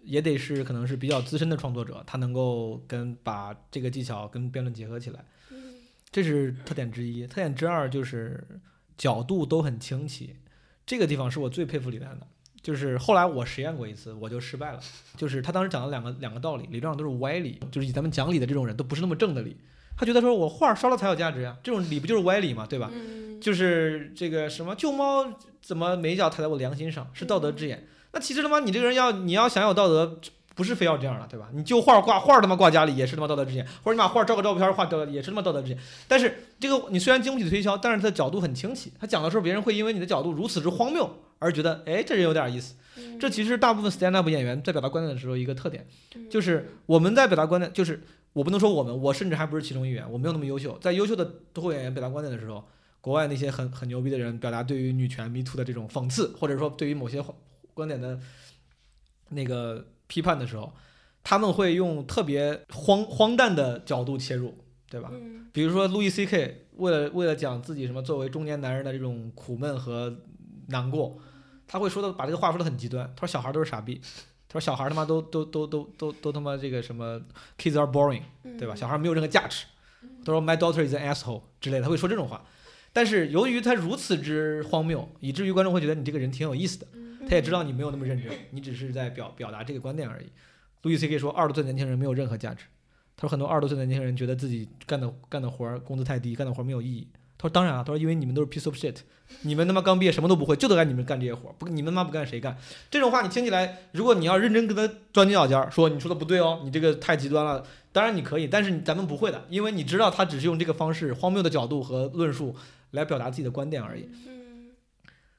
也得是可能是比较资深的创作者，他能够跟把这个技巧跟辩论结合起来。嗯这是特点之一，特点之二就是角度都很清晰，这个地方是我最佩服李诞的。就是后来我实验过一次，我就失败了。就是他当时讲了两个两个道理，理论上都是歪理，就是以咱们讲理的这种人都不是那么正的理。他觉得说我画烧了才有价值呀，这种理不就是歪理嘛，对吧？嗯，就是这个什么救猫怎么每一脚踩在我良心上，是道德之眼。那其实他妈你这个人要你要想有道德，不是非要这样的，对吧？你就画挂画他妈挂家里也是他妈道德之眼，或者你把画照个照片儿画掉也是他妈道德之眼。但是这个你虽然经不起推敲，但是他的角度很清晰，他讲的时候别人会因为你的角度如此之荒谬而觉得，哎，这人有点意思。嗯这其实是大部分 stand up 演员在表达观点的时候一个特点，嗯就是我们在表达观点，就是我不能说我们，我甚至还不是其中一员，我没有那么优秀。在优秀的脱口演员表达观点的时候，国外那些很很牛逼的人表达对于女权 Me Too 的这种讽刺，或者说对于某些观点的那个批判的时候，他们会用特别荒荒诞的角度切入，对吧？嗯比如说路易 C K 为了为了讲自己什么作为中年男人的这种苦闷和难过，他会说的把这个话说的很极端。他说小孩都是傻逼，他说小孩他妈都都都都都都他妈这个什么 kids are boring，对吧？嗯小孩没有任何价值。他说 my daughter is an asshole 之类的，他会说这种话。但是由于他如此之荒谬，以至于观众会觉得你这个人挺有意思的。他也知道你没有那么认真，你只是在表表达这个观点而已。路易 C K 说，二十多岁年轻人没有任何价值。他说很多二十多岁的年轻人觉得自己干的干的活儿工资太低，干的活儿没有意义。他说当然啊，他说因为你们都是 piece of shit，你们他妈刚毕业什么都不会，就得让你们干这些活儿，不你们他妈不干谁干？这种话你听起来，如果你要认真跟他钻牛角尖儿，说你说的不对哦，你这个太极端了。当然你可以，但是咱们不会的，因为你知道他只是用这个方式荒谬的角度和论述来表达自己的观点而已。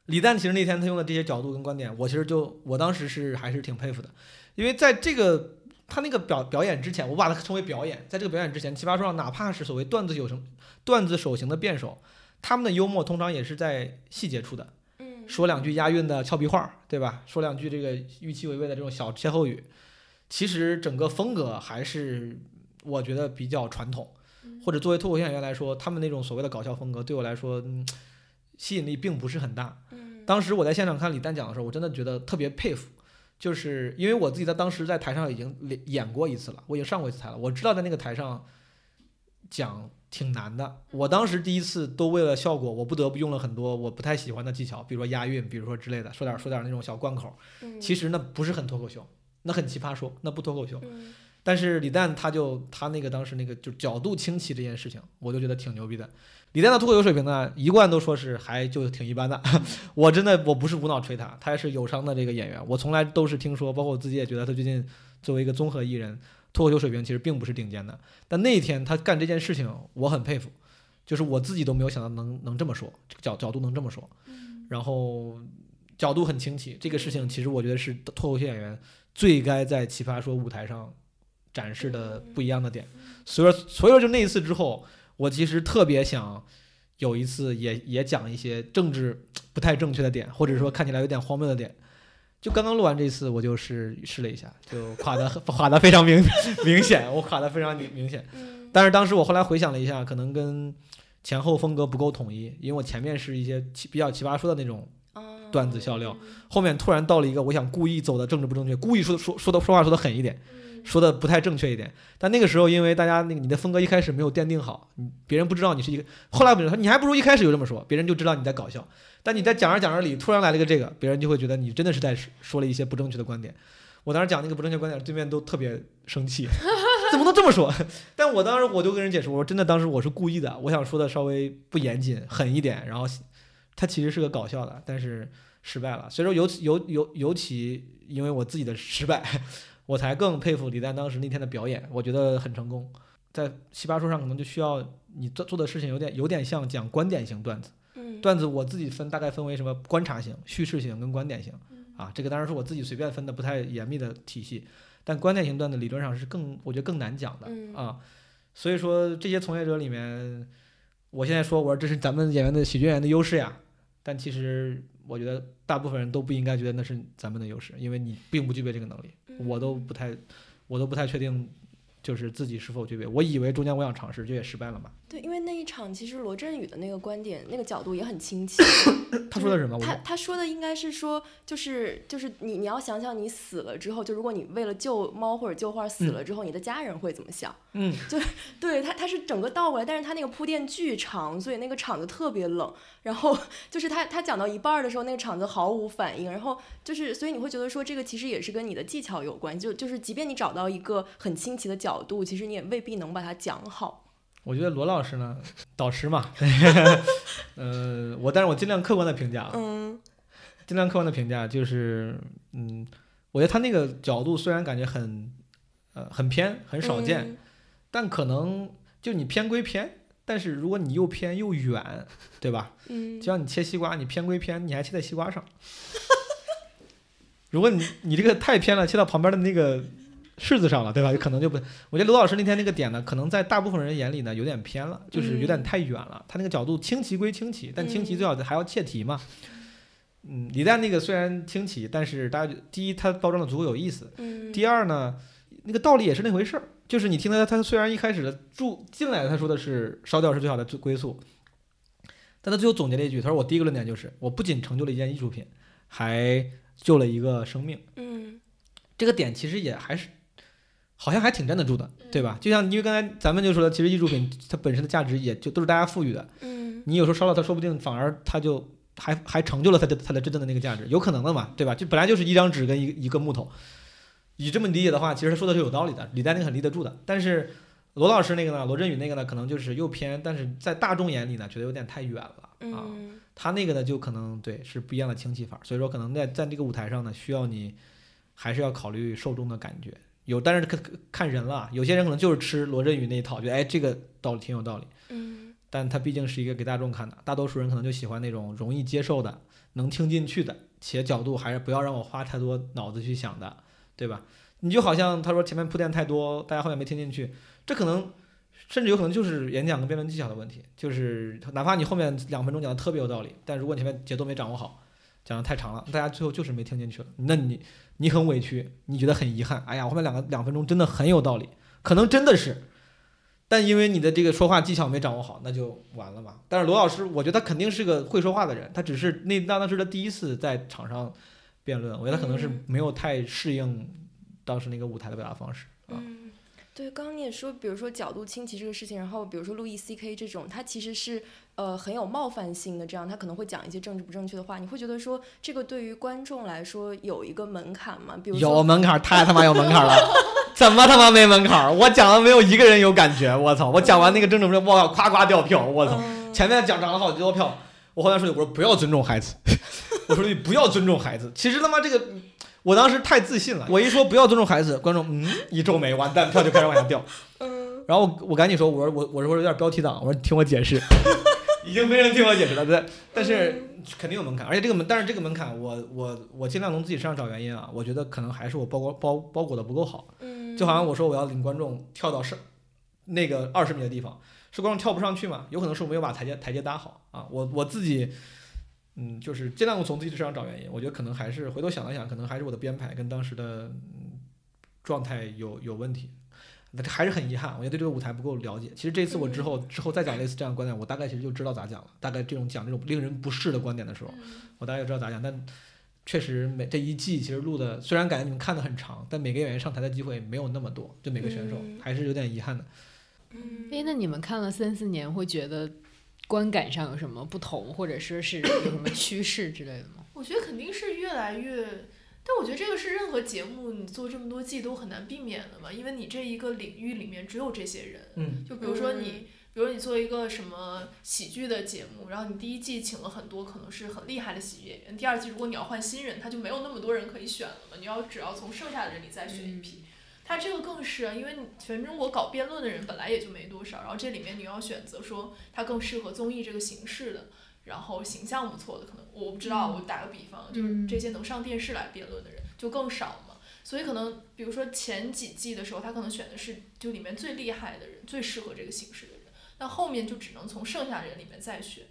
嗯李诞其实那天他用的这些角度跟观点，我其实就我当时是还是挺佩服的，因为在这个他那个表表演之前，我把它称为表演，在这个表演之前，奇葩说上哪怕是所谓段子有成段子手型的辩手，他们的幽默通常也是在细节处的，嗯说两句押韵的俏皮话，对吧？说两句这个预期违背的这种小歇后语，其实整个风格还是我觉得比较传统，或者作为脱口秀演员来说，他们那种所谓的搞笑风格对我来说，嗯，吸引力并不是很大。嗯当时我在现场看李诞讲的时候，我真的觉得特别佩服，就是因为我自己在当时在台上已经演演过一次了，我已经上过一次台了，我知道在那个台上讲挺难的。我当时第一次都为了效果，我不得不用了很多我不太喜欢的技巧，比如说押韵，比如说之类的，说点说点那种小贯口。嗯其实那不是很脱口秀，那很奇葩说，那不脱口秀。嗯但是李诞他就他那个当时那个就角度清奇这件事情，我就觉得挺牛逼的。李诞的脱口秀水平呢，一贯都说是还就挺一般的。我真的我不是无脑吹他，他也是有伤的这个演员。我从来都是听说，包括我自己也觉得他最近作为一个综合艺人，脱口秀水平其实并不是顶尖的。但那一天他干这件事情，我很佩服，就是我自己都没有想到能能这么说，这个角角度能这么说，然后角度很清奇。这个事情其实我觉得是脱口秀演员最该在奇葩说舞台上展示的不一样的点。所以说，所以说就那一次之后，我其实特别想有一次也也讲一些政治不太正确的点，或者说看起来有点荒谬的点。就刚刚录完这次，我就是试了一下，就垮的 垮的非常明明显，我垮的非常明明显。嗯但是当时我后来回想了一下，可能跟前后风格不够统一，因为我前面是一些奇比较奇葩说的那种哦段子笑料，后面突然到了一个我想故意走的政治不正确，故意说说说的说话说的狠一点，说的不太正确一点。但那个时候，因为大家那个你的风格一开始没有奠定好，别人不知道你是一个，后来别人说你还不如一开始就这么说，别人就知道你在搞笑。但你在讲着讲着里突然来了个这个，别人就会觉得你真的是在说了一些不正确的观点。我当时讲那个不正确观点，对面都特别生气，怎么能这么说？但我当时我就跟人解释，我说真的，当时我是故意的，我想说的稍微不严谨、狠一点，然后他其实是个搞笑的，但是失败了。所以说尤其尤尤尤其因为我自己的失败，我才更佩服李诞当时那天的表演，我觉得很成功。在奇葩说上可能就需要你做做的事情有点有点像讲观点型段子，嗯段子我自己分大概分为什么观察型、叙事型跟观点型啊，这个当然是我自己随便分的，不太严密的体系。但观点型段子理论上是更我觉得更难讲的嗯啊，所以说这些从业者里面，我现在说我说这是咱们演员的喜剧演员的优势呀，但其实我觉得大部分人都不应该觉得那是咱们的优势，因为你并不具备这个能力，我都不太我都不太确定。就是自己是否具备，我以为中间我想尝试，这也失败了嘛。对，因为那一场其实罗振宇的那个观点、那个角度也很清晰。他说的是什么？他他说的应该是说，就是就是你你要想想你死了之后，就如果你为了救猫或者救花死了之后，你的家人会怎么想？嗯，就对他他是整个倒过来，但是他那个铺垫巨长，所以那个场子特别冷。然后就是他他讲到一半儿的时候，那个场子毫无反应。然后就是所以你会觉得说，这个其实也是跟你的技巧有关。就就是即便你找到一个很清奇的角度，其实你也未必能把它讲好。我觉得罗老师呢，导师嘛，呃，我但是我尽量客观的评价啊，嗯。尽量客观的评价就是，嗯，我觉得他那个角度虽然感觉很，呃，很偏，很少见，嗯。但可能就你偏归偏，但是如果你又偏又远，对吧？嗯。就像你切西瓜，你偏归偏，你还切在西瓜上。如果你你这个太偏了，切到旁边的那个柿子上了，对吧？可能就不。我觉得罗老师那天那个点呢，可能在大部分人眼里呢有点偏了，就是有点太远了。他那个角度清奇归清奇，但清奇最好还要切题嘛。嗯，李诞那个虽然清奇，但是大家第一他包装的足够有意思，嗯第二呢，那个道理也是那回事儿，就是你听他他虽然一开始的住进来他说的是烧掉是最好的归宿，但他最后总结了一句，他说我第一个论点就是我不仅成就了一件艺术品，还救了一个生命。嗯这个点其实也还是好像还挺站得住的，对吧？就像因为刚才咱们就说了，其实艺术品它本身的价值也就都是大家赋予的，嗯你有时候烧了它，说不定反而它就还还成就了它的它的真正的那个价值，有可能的嘛，对吧？就本来就是一张纸跟一个一个木头，你这么理解的话，其实他说的是有道理的，李诞那个很立得住的。但是罗老师那个呢，罗振宇那个呢，可能就是又偏，但是在大众眼里呢，觉得有点太远了啊。嗯他那个呢，就可能对是不一样的清晰法，所以说可能在在这个舞台上呢，需要你还是要考虑受众的感觉。有，但是看看人了，有些人可能就是吃罗振宇那一套，觉得哎这个道理挺有道理。嗯但他毕竟是一个给大众看的，大多数人可能就喜欢那种容易接受的、能听进去的，且角度还是不要让我花太多脑子去想的，对吧？你就好像他说前面铺垫太多，大家后面没听进去，这可能甚至有可能就是演讲跟辩论技巧的问题，就是哪怕你后面两分钟讲的特别有道理，但如果你前面节奏没掌握好，讲的太长了，大家最后就是没听进去了，那你你很委屈，你觉得很遗憾，哎呀，后面两个两分钟真的很有道理，可能真的是。但因为你的这个说话技巧没掌握好，那就完了嘛。但是罗老师，我觉得他肯定是个会说话的人，他只是那那当时他第一次在场上辩论，我觉得他可能是嗯没有太适应当时那个舞台的表达方式啊。嗯，对，刚刚你也说，比如说角度清奇这个事情，然后比如说路易 C K 这种，他其实是呃很有冒犯性的，这样他可能会讲一些政治不正确的话，你会觉得说这个对于观众来说有一个门槛吗？比如有，门槛，太他妈有门槛了，怎么他妈没门槛儿？我讲的没有一个人有感觉，我操！我讲完那个政治不正，我靠，夸夸掉票，我操！嗯前面讲涨了好多票，我后来说句，我说不要尊重孩子，我说你不要尊重孩子。其实他妈这个，我当时太自信了，我一说不要尊重孩子，观众嗯一皱眉，完蛋，票就开始往下掉。嗯然后我我赶紧说，我说我我说有点标题党，我说你听我解释，已经没人听我解释了，对，但是肯定有门槛，而且这个门，但是这个门槛我我我尽量从自己身上找原因啊，我觉得可能还是我包裹包包裹的不够好，嗯，就好像我说我要领观众跳到上那个二十米的地方，是观众跳不上去嘛？有可能是我没有把台阶台阶搭好啊。我我自己嗯，就是尽量从自己身上找原因。我觉得可能还是回头想了想，可能还是我的编排跟当时的嗯状态有有问题。那这还是很遗憾，我觉得对这个舞台不够了解。其实这次我之后之后再讲类似这样的观点，我大概其实就知道咋讲了。大概这种讲这种令人不适的观点的时候，我大概就知道咋讲。但确实每这一季其实录的，虽然感觉你们看的很长，但每个演员上台的机会没有那么多，就每个选手嗯还是有点遗憾的。嗯哎，那你们看了三四年，会觉得观感上有什么不同，或者说是有什么趋势之类的吗？我觉得肯定是越来越，但我觉得这个是任何节目你做这么多季都很难避免的嘛，因为你这一个领域里面只有这些人。嗯就比如说你，比如你做一个什么喜剧的节目，然后你第一季请了很多可能是很厉害的喜剧演员，第二季如果你要换新人，他就没有那么多人可以选了嘛，你要只要从剩下的人里再选一批。他这个更是啊，因为全中国搞辩论的人本来也就没多少，然后这里面你要选择说他更适合综艺这个形式的，然后形象不错的，可能我不知道，我打个比方，就是这些能上电视来辩论的人就更少嘛。所以可能比如说前几季的时候，他可能选的是就里面最厉害的人，最适合这个形式的人，那后面就只能从剩下人里面再选。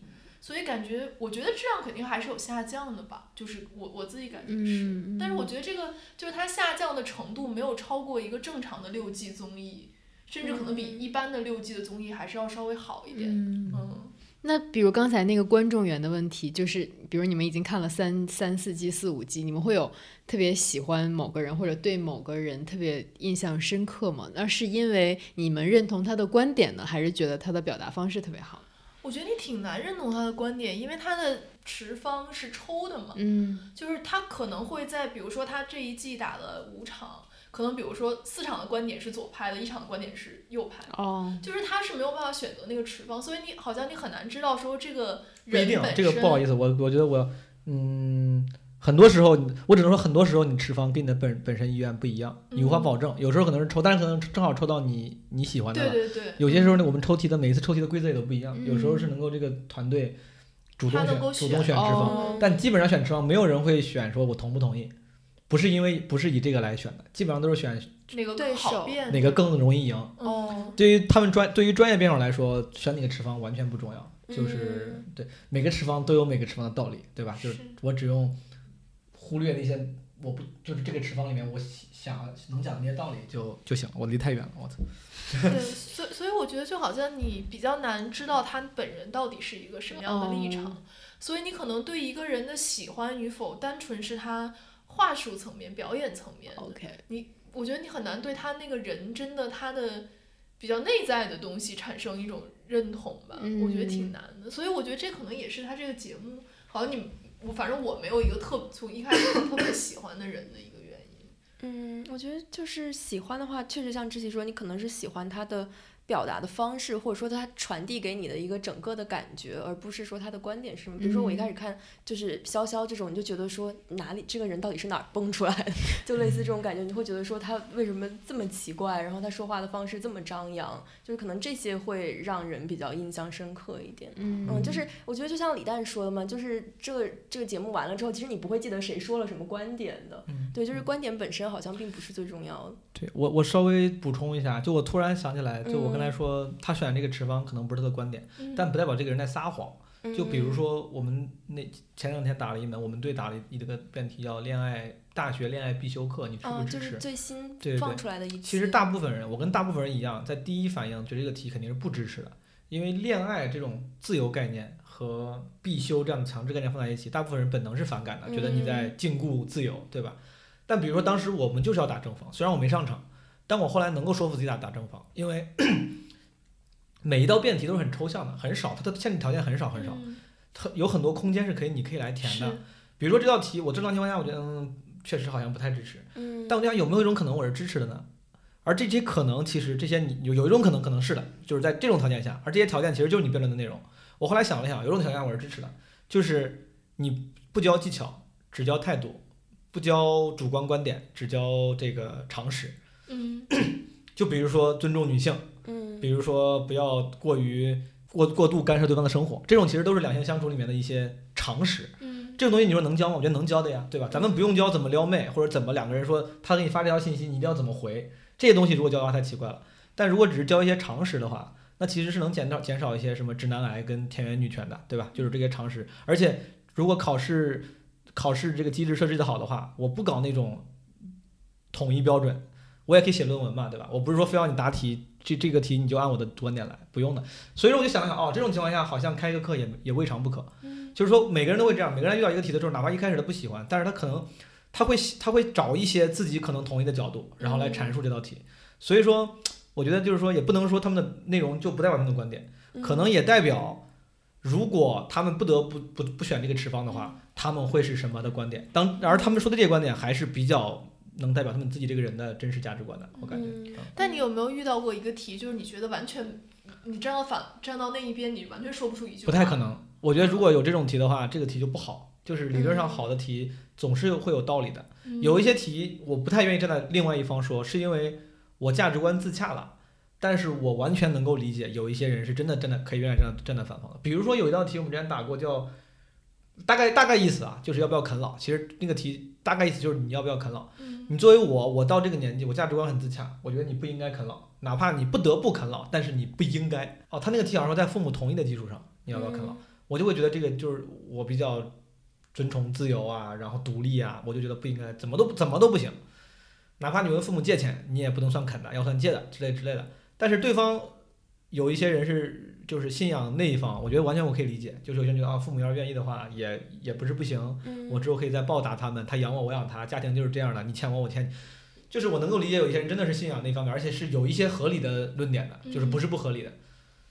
所以感觉，我觉得质量肯定还是有下降的吧，就是我我自己感觉是。嗯但是我觉得这个就是它下降的程度没有超过一个正常的六季综艺，甚至可能比一般的六季的综艺还是要稍微好一点。嗯，嗯，那比如刚才那个观众缘的问题，就是比如你们已经看了三三四季、四五季，你们会有特别喜欢某个人或者对某个人特别印象深刻吗？那是因为你们认同他的观点呢，还是觉得他的表达方式特别好？我觉得你挺难认同他的观点，因为他的持方是抽的嘛，嗯就是他可能会在比如说他这一季打了五场，可能比如说四场的观点是左派的，一场的观点是右派的。哦，就是他是没有办法选择那个持方，所以你好像你很难知道说这个不一定啊，人本这个不好意思。我我觉得我嗯，很多时候我只能说很多时候你持方跟你的本本身意愿不一样，你无法嗯保证。有时候可能是抽，但是可能正好抽到你你喜欢的了。对对对，有些时候呢，我们抽题的每一次抽题的规则也都不一样，有时候嗯是能够这个团队主动他能够选主动选持方，哦但基本上选持方没有人会选说我同不同意，不是因为不是以这个来选的，基本上都是选哪个对更好手，哪个更容易赢。哦，对于他们专对于专业辩手来说，选哪个持方完全不重要，就是、嗯对每个持方都有每个持方的道理，对吧？就是是我只用忽略那些我不就是这个持方里面我想能讲的那些道理就就行了。我离太远了，我操！对，所以所以我觉得就好像你比较难知道他本人到底是一个什么样的立场，哦所以你可能对一个人的喜欢与否，单纯是他话术层面、表演层面的。，OK，你我觉得你很难对他那个人真的他的比较内在的东西产生一种认同吧，我觉得挺难的。所以我觉得这可能也是他这个节目，好像你我反正我没有一个特从一开始就特别喜欢的人的一个原因。嗯，我觉得就是喜欢的话，确实像志奇说，你可能是喜欢他的表达的方式，或者说他传递给你的一个整个的感觉，而不是说他的观点是什么。比如说我一开始看就是潇潇这种，你就觉得说哪里这个人到底是哪儿蹦出来的，就类似这种感觉，你会觉得说他为什么这么奇怪，然后他说话的方式这么张扬，就是可能这些会让人比较印象深刻一点。嗯。嗯，就是我觉得就像李诞说的嘛，就是这个这个节目完了之后，其实你不会记得谁说了什么观点的，嗯。对，就是观点本身好像并不是最重要的。对我我稍微补充一下，就我突然想起来，就我刚才嗯说他选这个持方可能不是他的观点，嗯但不代表这个人在撒谎。就比如嗯，说我们那前两天打了一门，我们队打了一个辩题叫恋爱大学恋爱必修课，你支哦不，支持？就是最新放出来的一期。其实大部分人，我跟大部分人一样，在第一反应觉得这个题肯定是不支持的，因为恋爱这种自由概念和必修这样的强制概念放在一起，大部分人本能是反感的，觉得你在禁锢自由，对吧？但比如说当时我们就是要打正方，虽然我没上场，但我后来能够说服自己打打正方，因为 每一道辩题都是很抽象的，很少，它的限制条件很少很少，嗯它有很多空间是可以你可以来填的。比如说这道题，我正常情况下我觉得嗯确实好像不太支持，嗯，但我想有没有一种可能我是支持的呢？而这些可能，其实这些你有有一种可能可能是的，就是在这种条件下，而这些条件其实就是你辩论的内容。我后来想了想，有一种条件我是支持的，就是你不教技巧，只教态度，不教主观观点，只教这个常识。嗯 就比如说尊重女性，嗯，比如说不要过于过过度干涉对方的生活，这种其实都是两性相处里面的一些常识。嗯这种东西你说能教吗？我觉得能教的呀，对吧？咱们不用教怎么撩妹，或者怎么两个人说他给你发这条信息，你一定要怎么回，这些东西如果教的话太奇怪了。但如果只是教一些常识的话，那其实是能减少减少一些什么直男癌跟田园女权的，对吧？就是这些常识，而且如果考试考试这个机制设置的好的话，我不搞那种统一标准，我也可以写论文嘛，对吧？我不是说非要你答题，这这个题你就按我的观点来，不用的。所以说我就想了想，哦，这种情况下好像开一个课也也未尝不可。就是说每个人都会这样，每个人遇到一个题的时候，哪怕一开始他不喜欢，但是他可能他会他会找一些自己可能同意的角度，然后来阐述这道题。所以说，我觉得就是说，也不能说他们的内容就不代表他们的观点，可能也代表，如果他们不得不不不选这个持方的话，他们会是什么的观点？当而他们说的这些观点还是比较能代表他们自己这个人的真实价值观的，我感觉。但你有没有遇到过一个题，就是你觉得完全你站到反站到那一边，你完全说不出一句话？不太可能。我觉得如果有这种题的话，这个题就不好。就是理论上好的题总是会有道理的。嗯。有一些题我不太愿意站在另外一方说，是因为我价值观自洽了。但是我完全能够理解，有一些人是真的真的可以愿意站在站在反方的。比如说有一道题我们之前打过，叫大概大概意思啊，就是要不要啃老。其实那个题大概意思就是你要不要啃老。嗯你作为我，我到这个年纪，我价值观很自洽，我觉得你不应该啃老，哪怕你不得不啃老，但是你不应该。哦，他那个题好像说在父母同意的基础上，你要不要啃老？我就会觉得这个就是我比较尊崇自由啊，然后独立啊，我就觉得不应该，怎么都不怎么都不行，哪怕你问父母借钱，你也不能算啃的，要算借的之类之类的。但是对方有一些人是就是信仰那一方，我觉得完全我可以理解，就是有些人觉得啊，父母要是愿意的话，也也不是不行，嗯我之后可以再报答他们，他养我，我养他，家庭就是这样的，你欠我，我欠你。就是我能够理解有一些人真的是信仰那方面，而且是有一些合理的论点的，就是不是不合理的。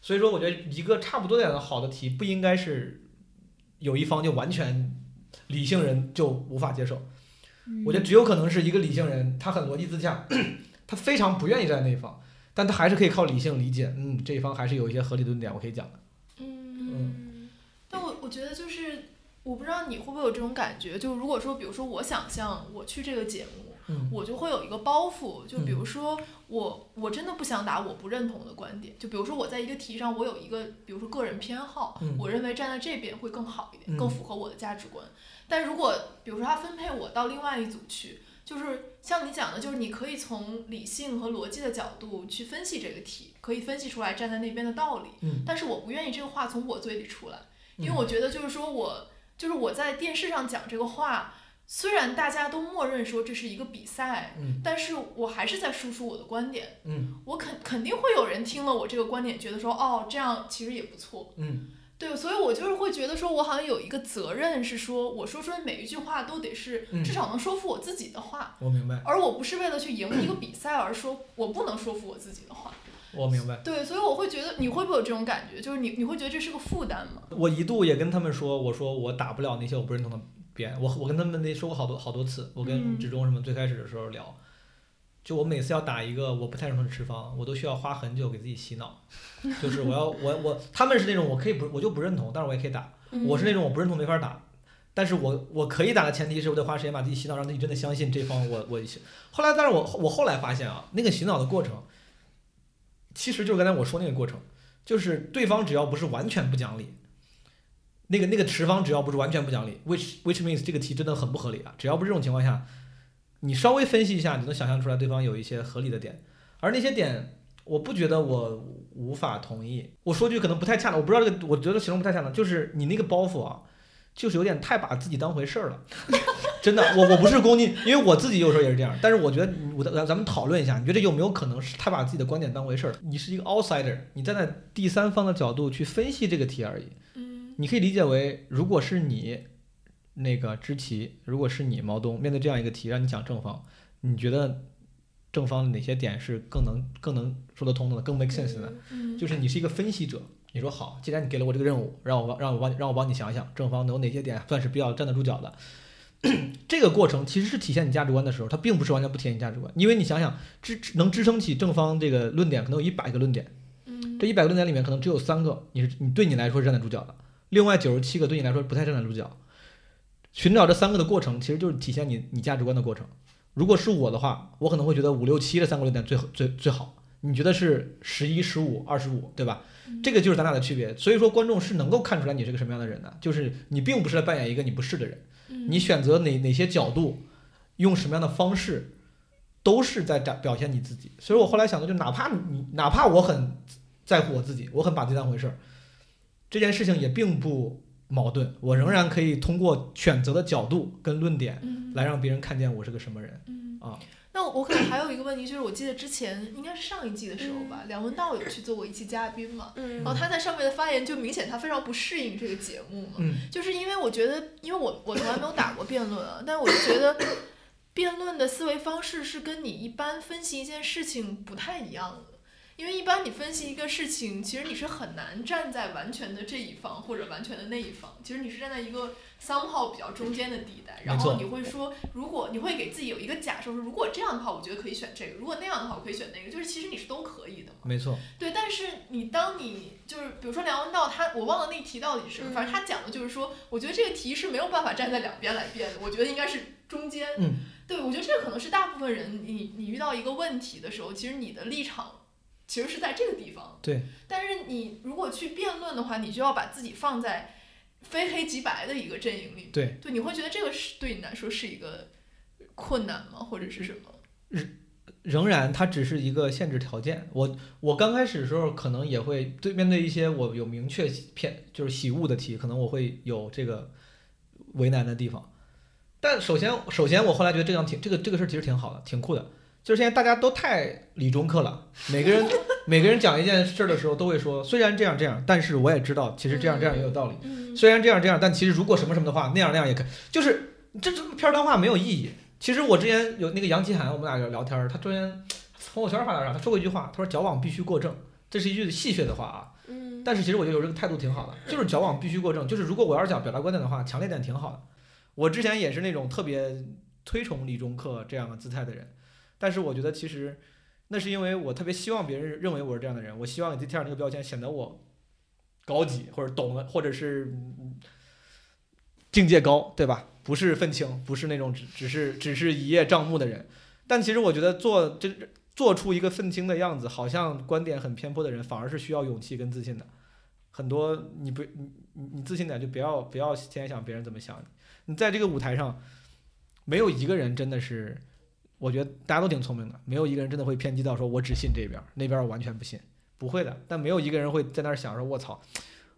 所以说，我觉得一个差不多点的好的题，不应该是有一方就完全理性人就无法接受。我觉得只有可能是一个理性人，他很逻辑自洽，他非常不愿意站在那一方，但他还是可以靠理性理解，嗯，这一方还是有一些合理的论点我可以讲的。嗯，但我我觉得就是，我不知道你会不会有这种感觉，就如果说，比如说我想象我去这个节目，嗯我就会有一个包袱，就比如说我我真的不想打我不认同的观点，就比如说我在一个题上我有一个，比如说个人偏好，嗯我认为站在这边会更好一点，嗯更符合我的价值观。但如果比如说他分配我到另外一组去，就是像你讲的，就是你可以从理性和逻辑的角度去分析这个题，可以分析出来站在那边的道理。嗯但是我不愿意这个话从我嘴里出来，因为嗯我觉得就是说我就是我在电视上讲这个话，虽然大家都默认说这是一个比赛，嗯但是我还是在输出我的观点。嗯我肯肯定会有人听了我这个观点，觉得说哦这样其实也不错。嗯对，所以我就是会觉得说，我好像有一个责任是说，我说出来每一句话都得是嗯至少能说服我自己的话，我明白，而我不是为了去赢一个比赛而说我不能说服我自己的话。我明白。对，所以我会觉得，你会不会有这种感觉？就是你你会觉得这是个负担吗？我一度也跟他们说，我说我打不了那些我不认同的边，我我跟他们那说过好多好多次，我跟嗯志忠什么最开始的时候聊，就我每次要打一个我不太认同的持方，我都需要花很久给自己洗脑，就是我要我我他们是那种我可以不我就不认同，但是我也可以打，我是那种我不认同没法打。但是我我可以打的前提是我得花时间把自己洗脑，让自己真的相信这方我我。后来，但是我我后来发现啊，那个洗脑的过程，其实就是刚才我说那个过程，就是对方只要不是完全不讲理，那个那个持方只要不是完全不讲理，which which means 这个题真的很不合理啊！只要不是这种情况下，你稍微分析一下，你能想象出来对方有一些合理的点，而那些点，我不觉得我无法同意。我说句可能不太恰当，我不知道这个，我觉得形容不太恰当，就是你那个包袱啊，就是有点太把自己当回事儿了。真的，我我不是攻击，因为我自己有时候也是这样。但是我觉得，我咱咱们讨论一下，你觉得有没有可能是他把自己的观点当回事儿？你是一个 outsider，你站在第三方的角度去分析这个题而已。嗯你可以理解为，如果是你那个知棋，如果是你毛东面对这样一个题，让你讲正方，你觉得正方哪些点是更能更能说得通的，更 make sense 的？嗯，就是你是一个分析者，你说好，既然你给了我这个任务，让我帮让我帮让我帮你想想正方能有哪些点算是比较站得住脚的。这个过程其实是体现你价值观的时候，它并不是完全不体现你价值观，因为你想想支支能支撑起正方这个论点，可能有一百个论点，嗯这一百个论点里面可能只有三个你是你对你来说是站得住脚的，另外九十七个对你来说不太站得住脚。寻找这三个的过程，其实就是体现你你价值观的过程。如果是我的话，我可能会觉得五六七这三个论点最最最好。你觉得是十一、十五、二十五，对吧？这个就是咱俩的区别。所以说，观众是能够看出来你是个什么样的人的，就是你并不是来扮演一个你不是的人。嗯你选择哪哪些角度，用什么样的方式，都是在展表现你自己。所以我后来想的，就哪怕你哪怕我很在乎我自己，我很把自己当回事儿，这件事情也并不矛盾，我仍然可以通过选择的角度跟论点嗯。来让别人看见我是个什么人嗯。啊。那我可能还有一个问题，就是我记得之前应该是上一季的时候嗯。吧，梁文道有去做过一期嘉宾嘛，嗯。然后他在上面的发言就明显他非常不适应这个节目嘛，嗯。就是因为我觉得，因为我我从来没有打过辩论啊，但我就觉得辩论的思维方式是跟你一般分析一件事情不太一样的。因为一般你分析一个事情，其实你是很难站在完全的这一方或者完全的那一方，其实你是站在一个 somehow 比较中间的地带，然后你会说，如果你会给自己有一个假设，说如果这样的话，我觉得可以选这个；如果那样的话，我可以选那个。就是其实你是都可以的嘛。没错，对，但是你当你就是比如说梁文道他，我忘了那题到底是什么，反正他讲的就是说，我觉得这个题是没有办法站在两边来辩的，我觉得应该是中间。嗯，对，我觉得这个可能是大部分人你你遇到一个问题的时候，其实你的立场其实是在这个地方。对。但是你如果去辩论的话，你就要把自己放在非黑即白的一个阵营里。对。对，你会觉得这个是对你来说是一个困难吗？或者是什么？仍然它只是一个限制条件。我我刚开始的时候可能也会对面对一些我有明确偏就是喜恶的题，可能我会有这个为难的地方。但首先首先我后来觉得这样挺这个这个事儿其实挺好的，挺酷的。就是现在大家都太理中客了，每个人 每个人讲一件事儿的时候都会说，虽然这样这样，但是我也知道其实这样这样也有道理。嗯虽然这样这样，但其实如果什么什么的话，那样那样也可以。就是这这片儿汤话没有意义。其实我之前有那个杨奇涵，我们俩聊聊天儿，他昨天朋友圈发的啥，他说过一句话，他说矫枉必须过正，这是一句戏谑的话啊。嗯但是其实我觉得有这个态度挺好的，就是矫枉必须过正，就是如果我要是想表达观点的话，强烈点挺好的。我之前也是那种特别推崇理中客这样的姿态的人，但是我觉得其实那是因为我特别希望别人认为我是这样的人，我希望给贴上这个标签，显得我高级或者懂了，或者是境界高，对吧？不是愤青，不是那种只只是只是一叶障目的人。但其实我觉得做这做出一个愤青的样子，好像观点很偏颇的人，反而是需要勇气跟自信的。很多你不你你自信点，就不要不要天天想别人怎么想你。你在这个舞台上，没有一个人真的是，我觉得大家都挺聪明的，没有一个人真的会偏激到说我只信这边儿，那边儿我完全不信，不会的。但没有一个人会在那儿想说，我操，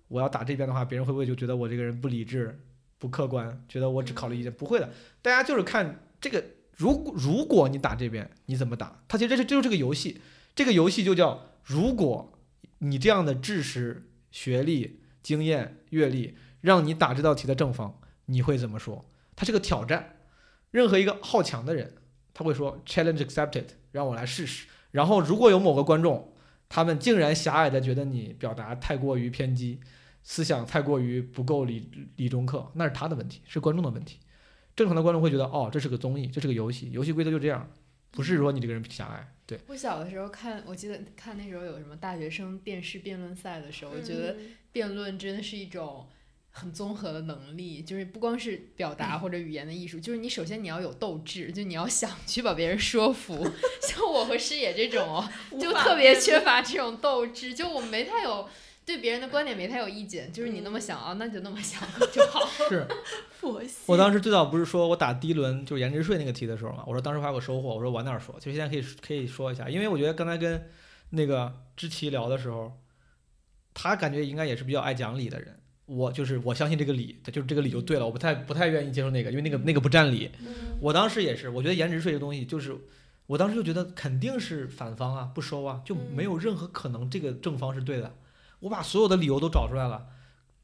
我要打这边的话，别人会不会就觉得我这个人不理智、不客观，觉得我只考虑意见？不会的，大家就是看这个，如果如果你打这边，你怎么打？它其实这是这就是这个游戏，这个游戏就叫如果你这样的知识、学历、经验、阅历，让你打这道题的正方，你会怎么说？它是个挑战，任何一个好强的人，他会说 challenge accepted，让我来试试。然后如果有某个观众，他们竟然狭隘的觉得你表达太过于偏激，思想太过于不够理理中客，那是他的问题，是观众的问题。正常的观众会觉得，哦，这是个综艺，这是个游戏，游戏规则就这样，不是说你这个人狭隘。对，我小的时候看，我记得看那时候有什么大学生电视辩论赛的时候，我觉得嗯辩论真的是一种很综合的能力，就是不光是表达或者语言的艺术，就是你首先你要有斗志，就你要想去把别人说服。像我和师野这种哦，就特别缺乏这种斗志，就我们没太有对别人的观点没太有意见，就是你那么想啊，那就那么想就好。是 佛系。我当时最早不是说我打第一轮就是颜值税那个题的时候嘛，我说当时还有个收获，我说晚点说，其实现在可以可以说一下，因为我觉得刚才跟那个知棋聊的时候，他感觉应该也是比较爱讲理的人。我就是我相信这个理，就是这个理就对了，我不太不太愿意接受那个，因为那个那个不占理。嗯我当时也是，我觉得颜值税这东西，就是我当时就觉得肯定是反方啊，不收啊，就没有任何可能这个正方是对的。我把所有的理由都找出来了，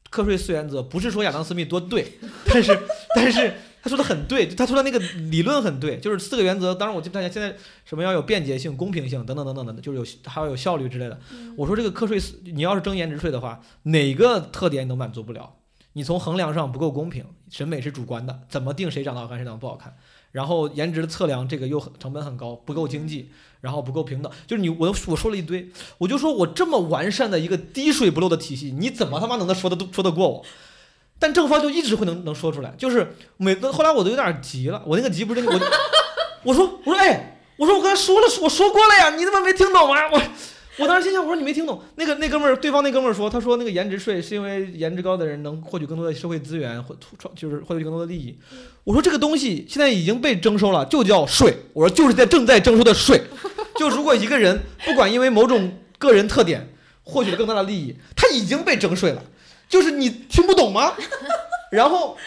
课税四原则不是说亚当斯密多对，但是但是他说的很对，他说的那个理论很对，就是四个原则。当然我记不太清，现在什么要有便捷性、公平性等等等等的，就是有还要有效率之类的。我说这个课税，你要是征颜值税的话，哪个特点你都满足不了。你从衡量上不够公平，审美是主观的，怎么定谁长得好看谁长得不好看？然后颜值的测量这个又很成本很高，不够经济，然后不够平等。就是你我我说了一堆，我就说我这么完善的一个滴水不漏的体系，你怎么他妈能说得说得过我？但正方就一直会能能说出来，就是每后来我都有点急了，我那个急不是那个我，我说我说哎，我说我刚才说了我说过了呀，你他妈没听懂吗？我我当时心想我说你没听懂，那个那哥们儿对方那哥们儿说，他说那个颜值税是因为颜值高的人能获取更多的社会资源，或创就是获取更多的利益。我说这个东西现在已经被征收了，就叫税。我说就是在正在征收的税。就如果一个人不管因为某种个人特点获取了更大的利益，他已经被征税了。就是你听不懂吗？然后，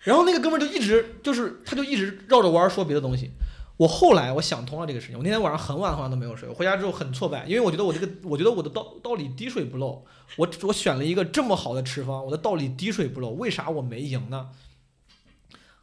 然后那个哥们儿就一直就是他就一直绕着弯儿说别的东西。我后来我想通了这个事情，我那天晚上很晚很晚都没有睡，我回家之后很挫败，因为我觉得我这个我觉得我的道道理滴水不漏，我我选了一个这么好的持方，我的道理滴水不漏，为啥我没赢呢？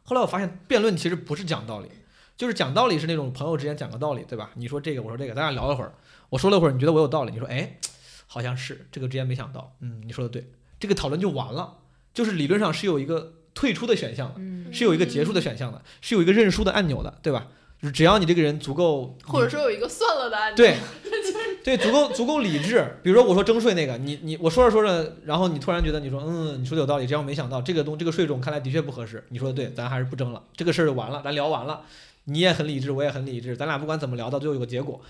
后来我发现辩论其实不是讲道理，就是讲道理是那种朋友之间讲个道理，对吧？你说这个，我说这个，咱俩聊了会儿，我说了会儿，你觉得我有道理，你说哎，好像是这个之前没想到，嗯，你说的对，这个讨论就完了，就是理论上是有一个退出的选项的，嗯是有一个结束的选项的，是有一个认输的按钮的，对吧？就是只要你这个人足够，或者说有一个算了的按钮。对，对，足够足够理智。比如说我说征税那个，你你我说着说着，然后你突然觉得你说嗯，你说的有道理，这样我没想到这个东这个税种看来的确不合适。你说的对，咱还是不征了，这个事儿就完了，咱聊完了，你也很理智，我也很理智，咱俩不管怎么聊，到最后有个结果。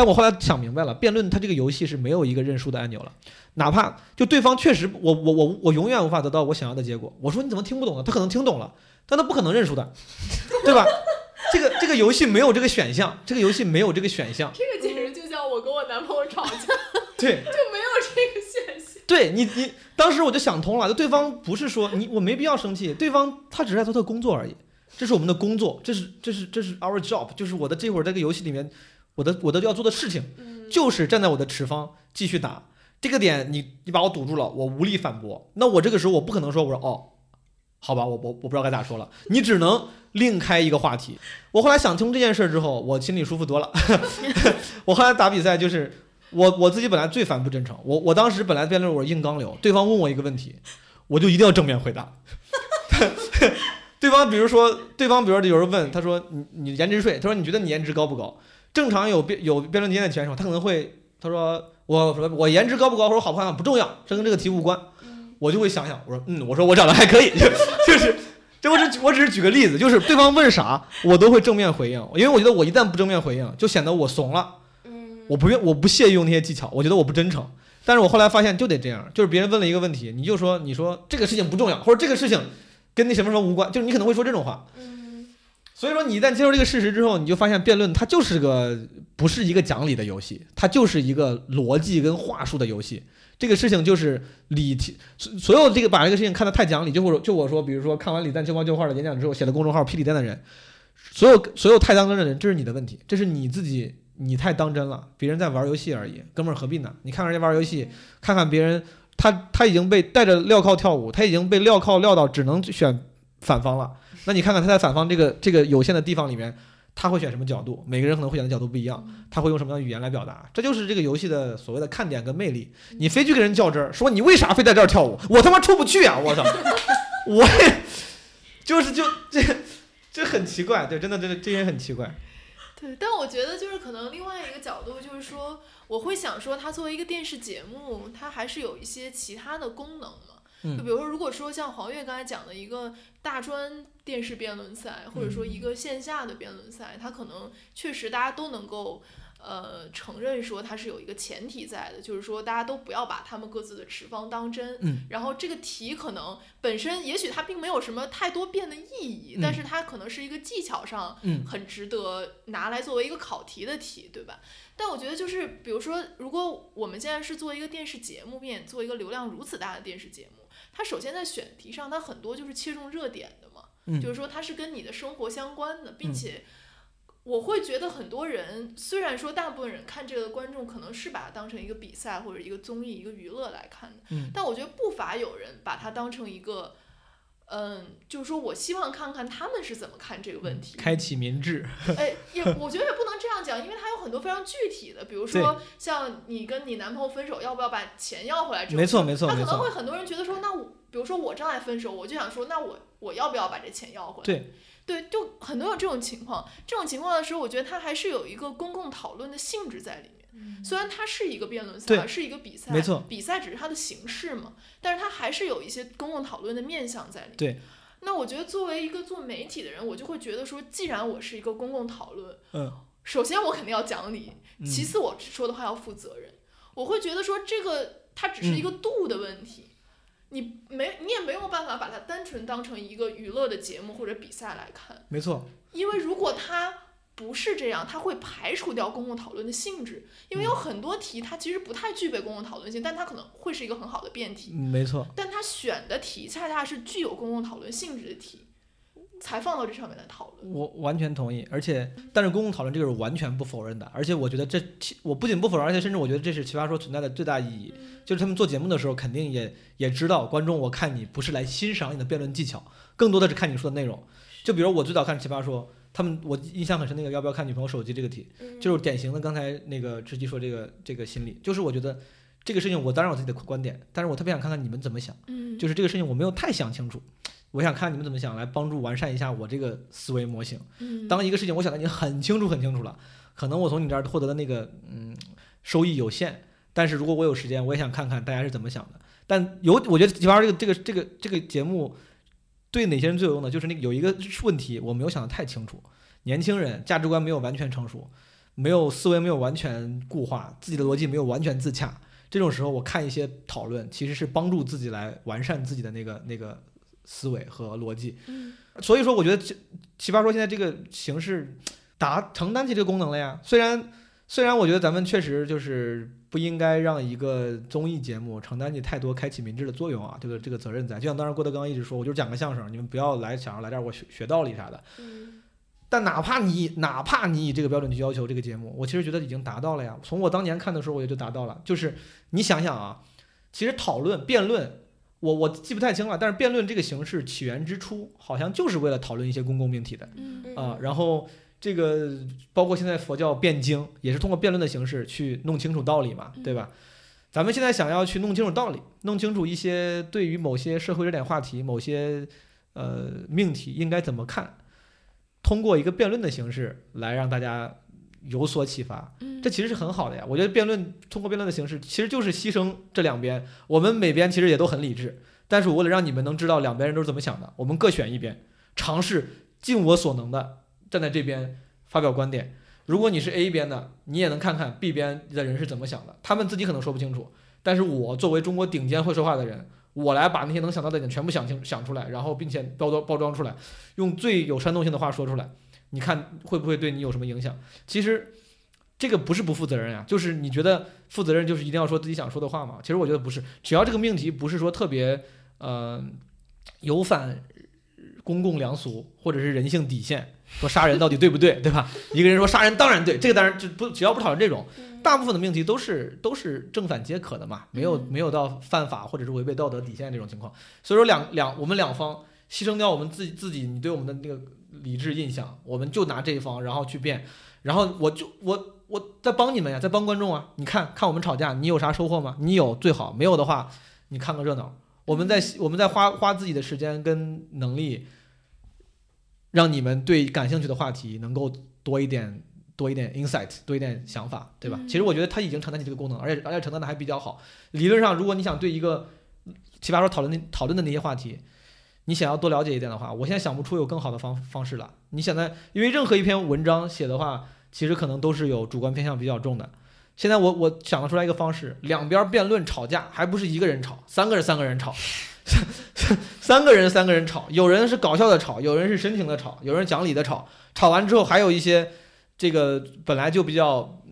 但我后来想明白了，辩论它这个游戏是没有一个认输的按钮了，哪怕就对方确实我我我我永远无法得到我想要的结果。我说你怎么听不懂呢？他可能听懂了，但他不可能认输的，对吧？这个这个游戏没有这个选项，这个游戏没有这个选项。这个简直就像我跟我男朋友吵架，对就没有这个选项。对你你当时我就想通了，就对方不是说你我没必要生气，对方他只是在做他的工作而已，这是我们的工作，这是这是这是 our job，就是我的这会儿在这个游戏里面，我的我的要做的事情嗯，就是站在我的持方继续打这个点你，你把我堵住了，我无力反驳。那我这个时候我不可能说我说哦，好吧，我我我不知道该咋说了，你只能另开一个话题。我后来想通这件事儿之后，我心里舒服多了。我后来打比赛就是我我自己本来最反不真诚，我我当时本来辩论我是硬刚流，对方问我一个问题，我就一定要正面回答。对方比如说，对方比如说有人问他说你你颜值税，他说你觉得你颜值高不高？正常有辩有辩论经验的选手，他可能会他说我说我颜值高不高或者好不好看不重要，这跟这个题无关。我就会想想，我说嗯，我说我长得还可以，就 就是这我只我只是举个例子，就是对方问啥我都会正面回应，因为我觉得我一旦不正面回应，就显得我怂了，嗯我不愿我不屑于用那些技巧，我觉得我不真诚。但是我后来发现就得这样，就是别人问了一个问题，你就说你说这个事情不重要，或者这个事情跟那什么什么无关，就是你可能会说这种话。嗯所以说，你一旦接受这个事实之后，你就发现辩论它就是个不是一个讲理的游戏，它就是一个逻辑跟话术的游戏。这个事情就是理题，所所有这个把这个事情看得太讲理，就我就我说，比如说看完李诞旧话旧话的演讲之后，写了公众号“霹雳蛋”的人，所有所有太当真的人，这是你的问题，这是你自己你太当真了，别人在玩游戏而已，哥们儿何必呢？你看看人家玩游戏，看看别人，他他已经被带着镣铐跳舞，他已经被镣铐镣到只能选反方了。那你看看他在反方这个这个有限的地方里面，他会选什么角度？每个人可能会选的角度不一样，他会用什么样的语言来表达？这就是这个游戏的所谓的看点跟魅力。你非去跟人较真儿，说你为啥非在这儿跳舞？我他妈出不去啊！我操，我也就是就这这很奇怪，对，真的这个这也很奇怪。对，但我觉得就是可能另外一个角度就是说，我会想说，它作为一个电视节目，它还是有一些其他的功能嘛。嗯就比如说，如果说像黄月刚才讲的一个大专电视辩论赛，或者说一个线下的辩论赛，它可能确实大家都能够。呃，承认说它是有一个前提在的，就是说大家都不要把他们各自的持方当真。嗯。然后这个题可能本身也许它并没有什么太多辩的意义，嗯但是它可能是一个技巧上嗯很值得拿来作为一个考题的题，对吧？但我觉得就是，比如说，如果我们现在是做一个电视节目，并且做一个流量如此大的电视节目，它首先在选题上，它很多就是切中热点的嘛，嗯就是说它是跟你的生活相关的，并且。我会觉得很多人，虽然说大部分人看这个观众可能是把它当成一个比赛或者一个综艺、一个娱乐来看的，嗯但我觉得不乏有人把它当成一个，嗯，就是说我希望看看他们是怎么看这个问题。开启民智，哎，也我觉得也不能这样讲，因为它有很多非常具体的，比如说像你跟你男朋友分手，要不要把钱要回来这种。没错没错那可，能会很多人觉得说，那我比如说我正在分手，我就想说，那我我要不要把这钱要回来？对对，就很多有这种情况。这种情况的时候，我觉得它还是有一个公共讨论的性质在里面。虽然它是一个辩论赛，对是一个比赛，没错比赛只是它的形式嘛，但是它还是有一些公共讨论的面向在里面。对。那我觉得作为一个做媒体的人，我就会觉得说，既然我是一个公共讨论，嗯，首先我肯定要讲理，嗯其次我说的话要负责任。我会觉得说，这个它只是一嗯个度的问题。你没，你也没有办法把它单纯当成一个娱乐的节目或者比赛来看，没错，因为如果它不是这样，它会排除掉公共讨论的性质，因为有很多题它其实不太具备公共讨论性，但它可能会是一个很好的辩题。嗯没错，但它选的题恰恰是具有公共讨论性质的题，才放到这上面来讨论。我完全同意，而且但是公共讨论这个是完全不否认的，而且我觉得这其我不仅不否认，而且甚至我觉得这是奇葩说存在的最大意义，就是他们做节目的时候肯定也也知道观众，我看你不是来欣赏你的辩论技巧，更多的是看你说的内容。就比如我最早看奇葩说，他们我印象很深那个要不要看女朋友手机这个题，就是典型的刚才那个知基说这个这个心理，就是我觉得这个事情我当然有自己的观点，但是我特别想看看你们怎么想。嗯就是这个事情我没有太想清楚，我想看你们怎么想，来帮助完善一下我这个思维模型。嗯当一个事情我想的已经很清楚很清楚了，可能我从你这儿获得的那个嗯收益有限，但是如果我有时间，我也想看看大家是怎么想的。但有我觉得奇葩说这个这个这个这个节目对哪些人最有用呢？就是那个有一个问题我没有想的太清楚，年轻人价值观没有完全成熟，没有思维没有完全固化，自己的逻辑没有完全自洽。这种时候，我看一些讨论，其实是帮助自己来完善自己的那个那个思维和逻辑。嗯所以说，我觉得奇奇葩说现在这个形式达承担起这个功能了呀。虽然虽然我觉得咱们确实就是不应该让一个综艺节目承担起太多开启民智的作用啊，这个这个责任在。就像当时郭德纲一直说，我就是讲个相声，你们不要来想要来这儿我学学道理啥的。嗯但哪怕你哪怕你以这个标准去要求这个节目，我其实觉得已经达到了呀。从我当年看的时候，我也就达到了。就是你想想啊，其实讨论辩论，我我记不太清了，但是辩论这个形式起源之初，好像就是为了讨论一些公共命题的嗯啊。然后这个包括现在佛教辩经，也是通过辩论的形式去弄清楚道理嘛，对吧？咱们现在想要去弄清楚道理，弄清楚一些对于某些社会热点话题、某些呃命题应该怎么看，通过一个辩论的形式来让大家有所启发，嗯这其实是很好的呀。我觉得辩论通过辩论的形式，其实就是牺牲这两边，我们每边其实也都很理智，但是我为了让你们能知道两边人都是怎么想的，我们各选一边，尝试尽我所能的站在这边发表观点。如果你是 A 边的，你也能看看 B 边的人是怎么想的，他们自己可能说不清楚，但是我作为中国顶尖会说话的人，我来把那些能想到的点全部想清想出来，然后并且包装包装出来，用最有煽动性的话说出来，你看会不会对你有什么影响？其实这个不是不负责任呀，就是你觉得负责任就是一定要说自己想说的话吗？其实我觉得不是，只要这个命题不是说特别呃有反公共良俗或者是人性底线，说杀人到底对不对，对吧？一个人说杀人当然对，这个当然就不只要不讨论这种，大部分的命题都是都是正反皆可的嘛，没有没有到犯法或者是违背道德底线这种情况。所以说两两我们两方牺牲掉我们自己自己你对我们的那个理智印象，我们就拿这一方然后去变，然后我就我我在帮你们呀，在帮观众啊。你看看我们吵架，你有啥收获吗？你有最好，没有的话你看个热闹。我们在我们在花花自己的时间跟能力，让你们对感兴趣的话题能够多一点多一点 insight，多一点想法，对吧？嗯其实我觉得它已经承担起这个功能，而且而且承担的还比较好。理论上，如果你想对一个奇葩说讨论讨论的那些话题，你想要多了解一点的话，我现在想不出有更好的方方式了。你现在因为任何一篇文章写的话，其实可能都是有主观偏向比较重的。现在我我想得出来一个方式，两边辩论吵架，还不是一个人吵，三个人三个人吵，三个人三个人吵，有人是搞笑的吵，有人是深情的吵，有人讲理的吵，吵完之后还有一些这个本来就比较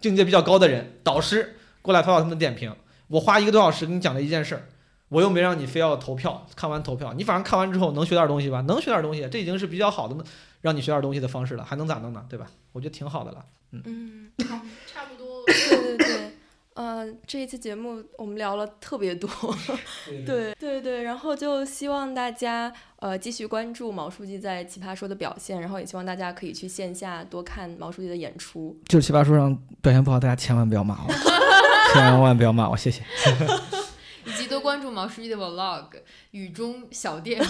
境界比较高的人，导师过来发表他们的点评。我花一个多小时给你讲了一件事儿，我又没让你非要投票，看完投票，你反正看完之后能学点东西吧？能学点东西，这已经是比较好的让你学点东西的方式了，还能咋弄呢？对吧？我觉得挺好的了。嗯，好差不多。对对对，呃，这一期节目我们聊了特别多，对对对，然后就希望大家呃继续关注毛书记在奇葩说的表现，然后也希望大家可以去线下多看毛书记的演出。就是奇葩说上表现不好，大家千万不要骂我，千万不要骂我，谢谢。以及多关注毛书记的 vlog《雨中小电 驴》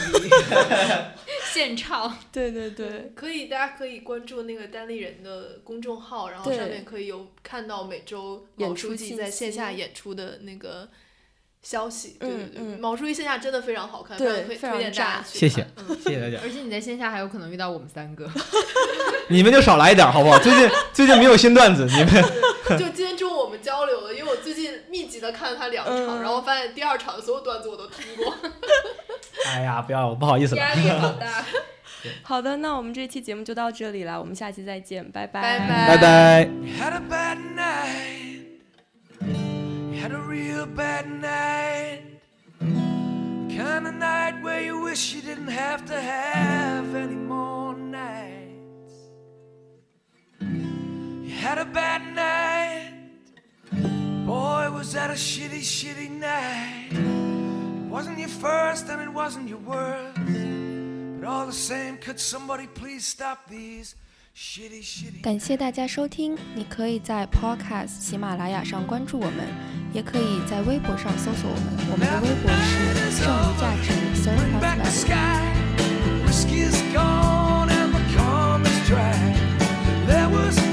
现唱。对对对，可以，大家可以关注那个单立人的公众号，然后上面可以有看到每周毛演出书记在线下演出的那个消息。对对对，嗯嗯毛书记线下真的非常好看，对非常推荐大家炸去谢谢看。嗯谢谢大家，而且你在线下还有可能遇到我们三个。你们就少来一点好不好？最近最近没有新段子，你们就今天中午我们交流了，因为我最近密集的看了他两场，嗯然后发现第二场的所有段子我都听过。哎呀，不要，我不好意思了。压力好大。好的，那我们这期节目就到这里了，我们下期再见，拜拜拜拜。Had a bad night. Had a real bad night. Kind of night where you wish you didn't have to have any more nights. You had a bad night. was at a shitty, shitty night. It wasn't your first and it wasn't your worst. But all the same, could somebody please stop these? 感谢大家收听，你可以在 Podcast 喜马拉雅上关注我们，也可以在微博上搜索我们。我们的微博是剩余价值 s e r v i c e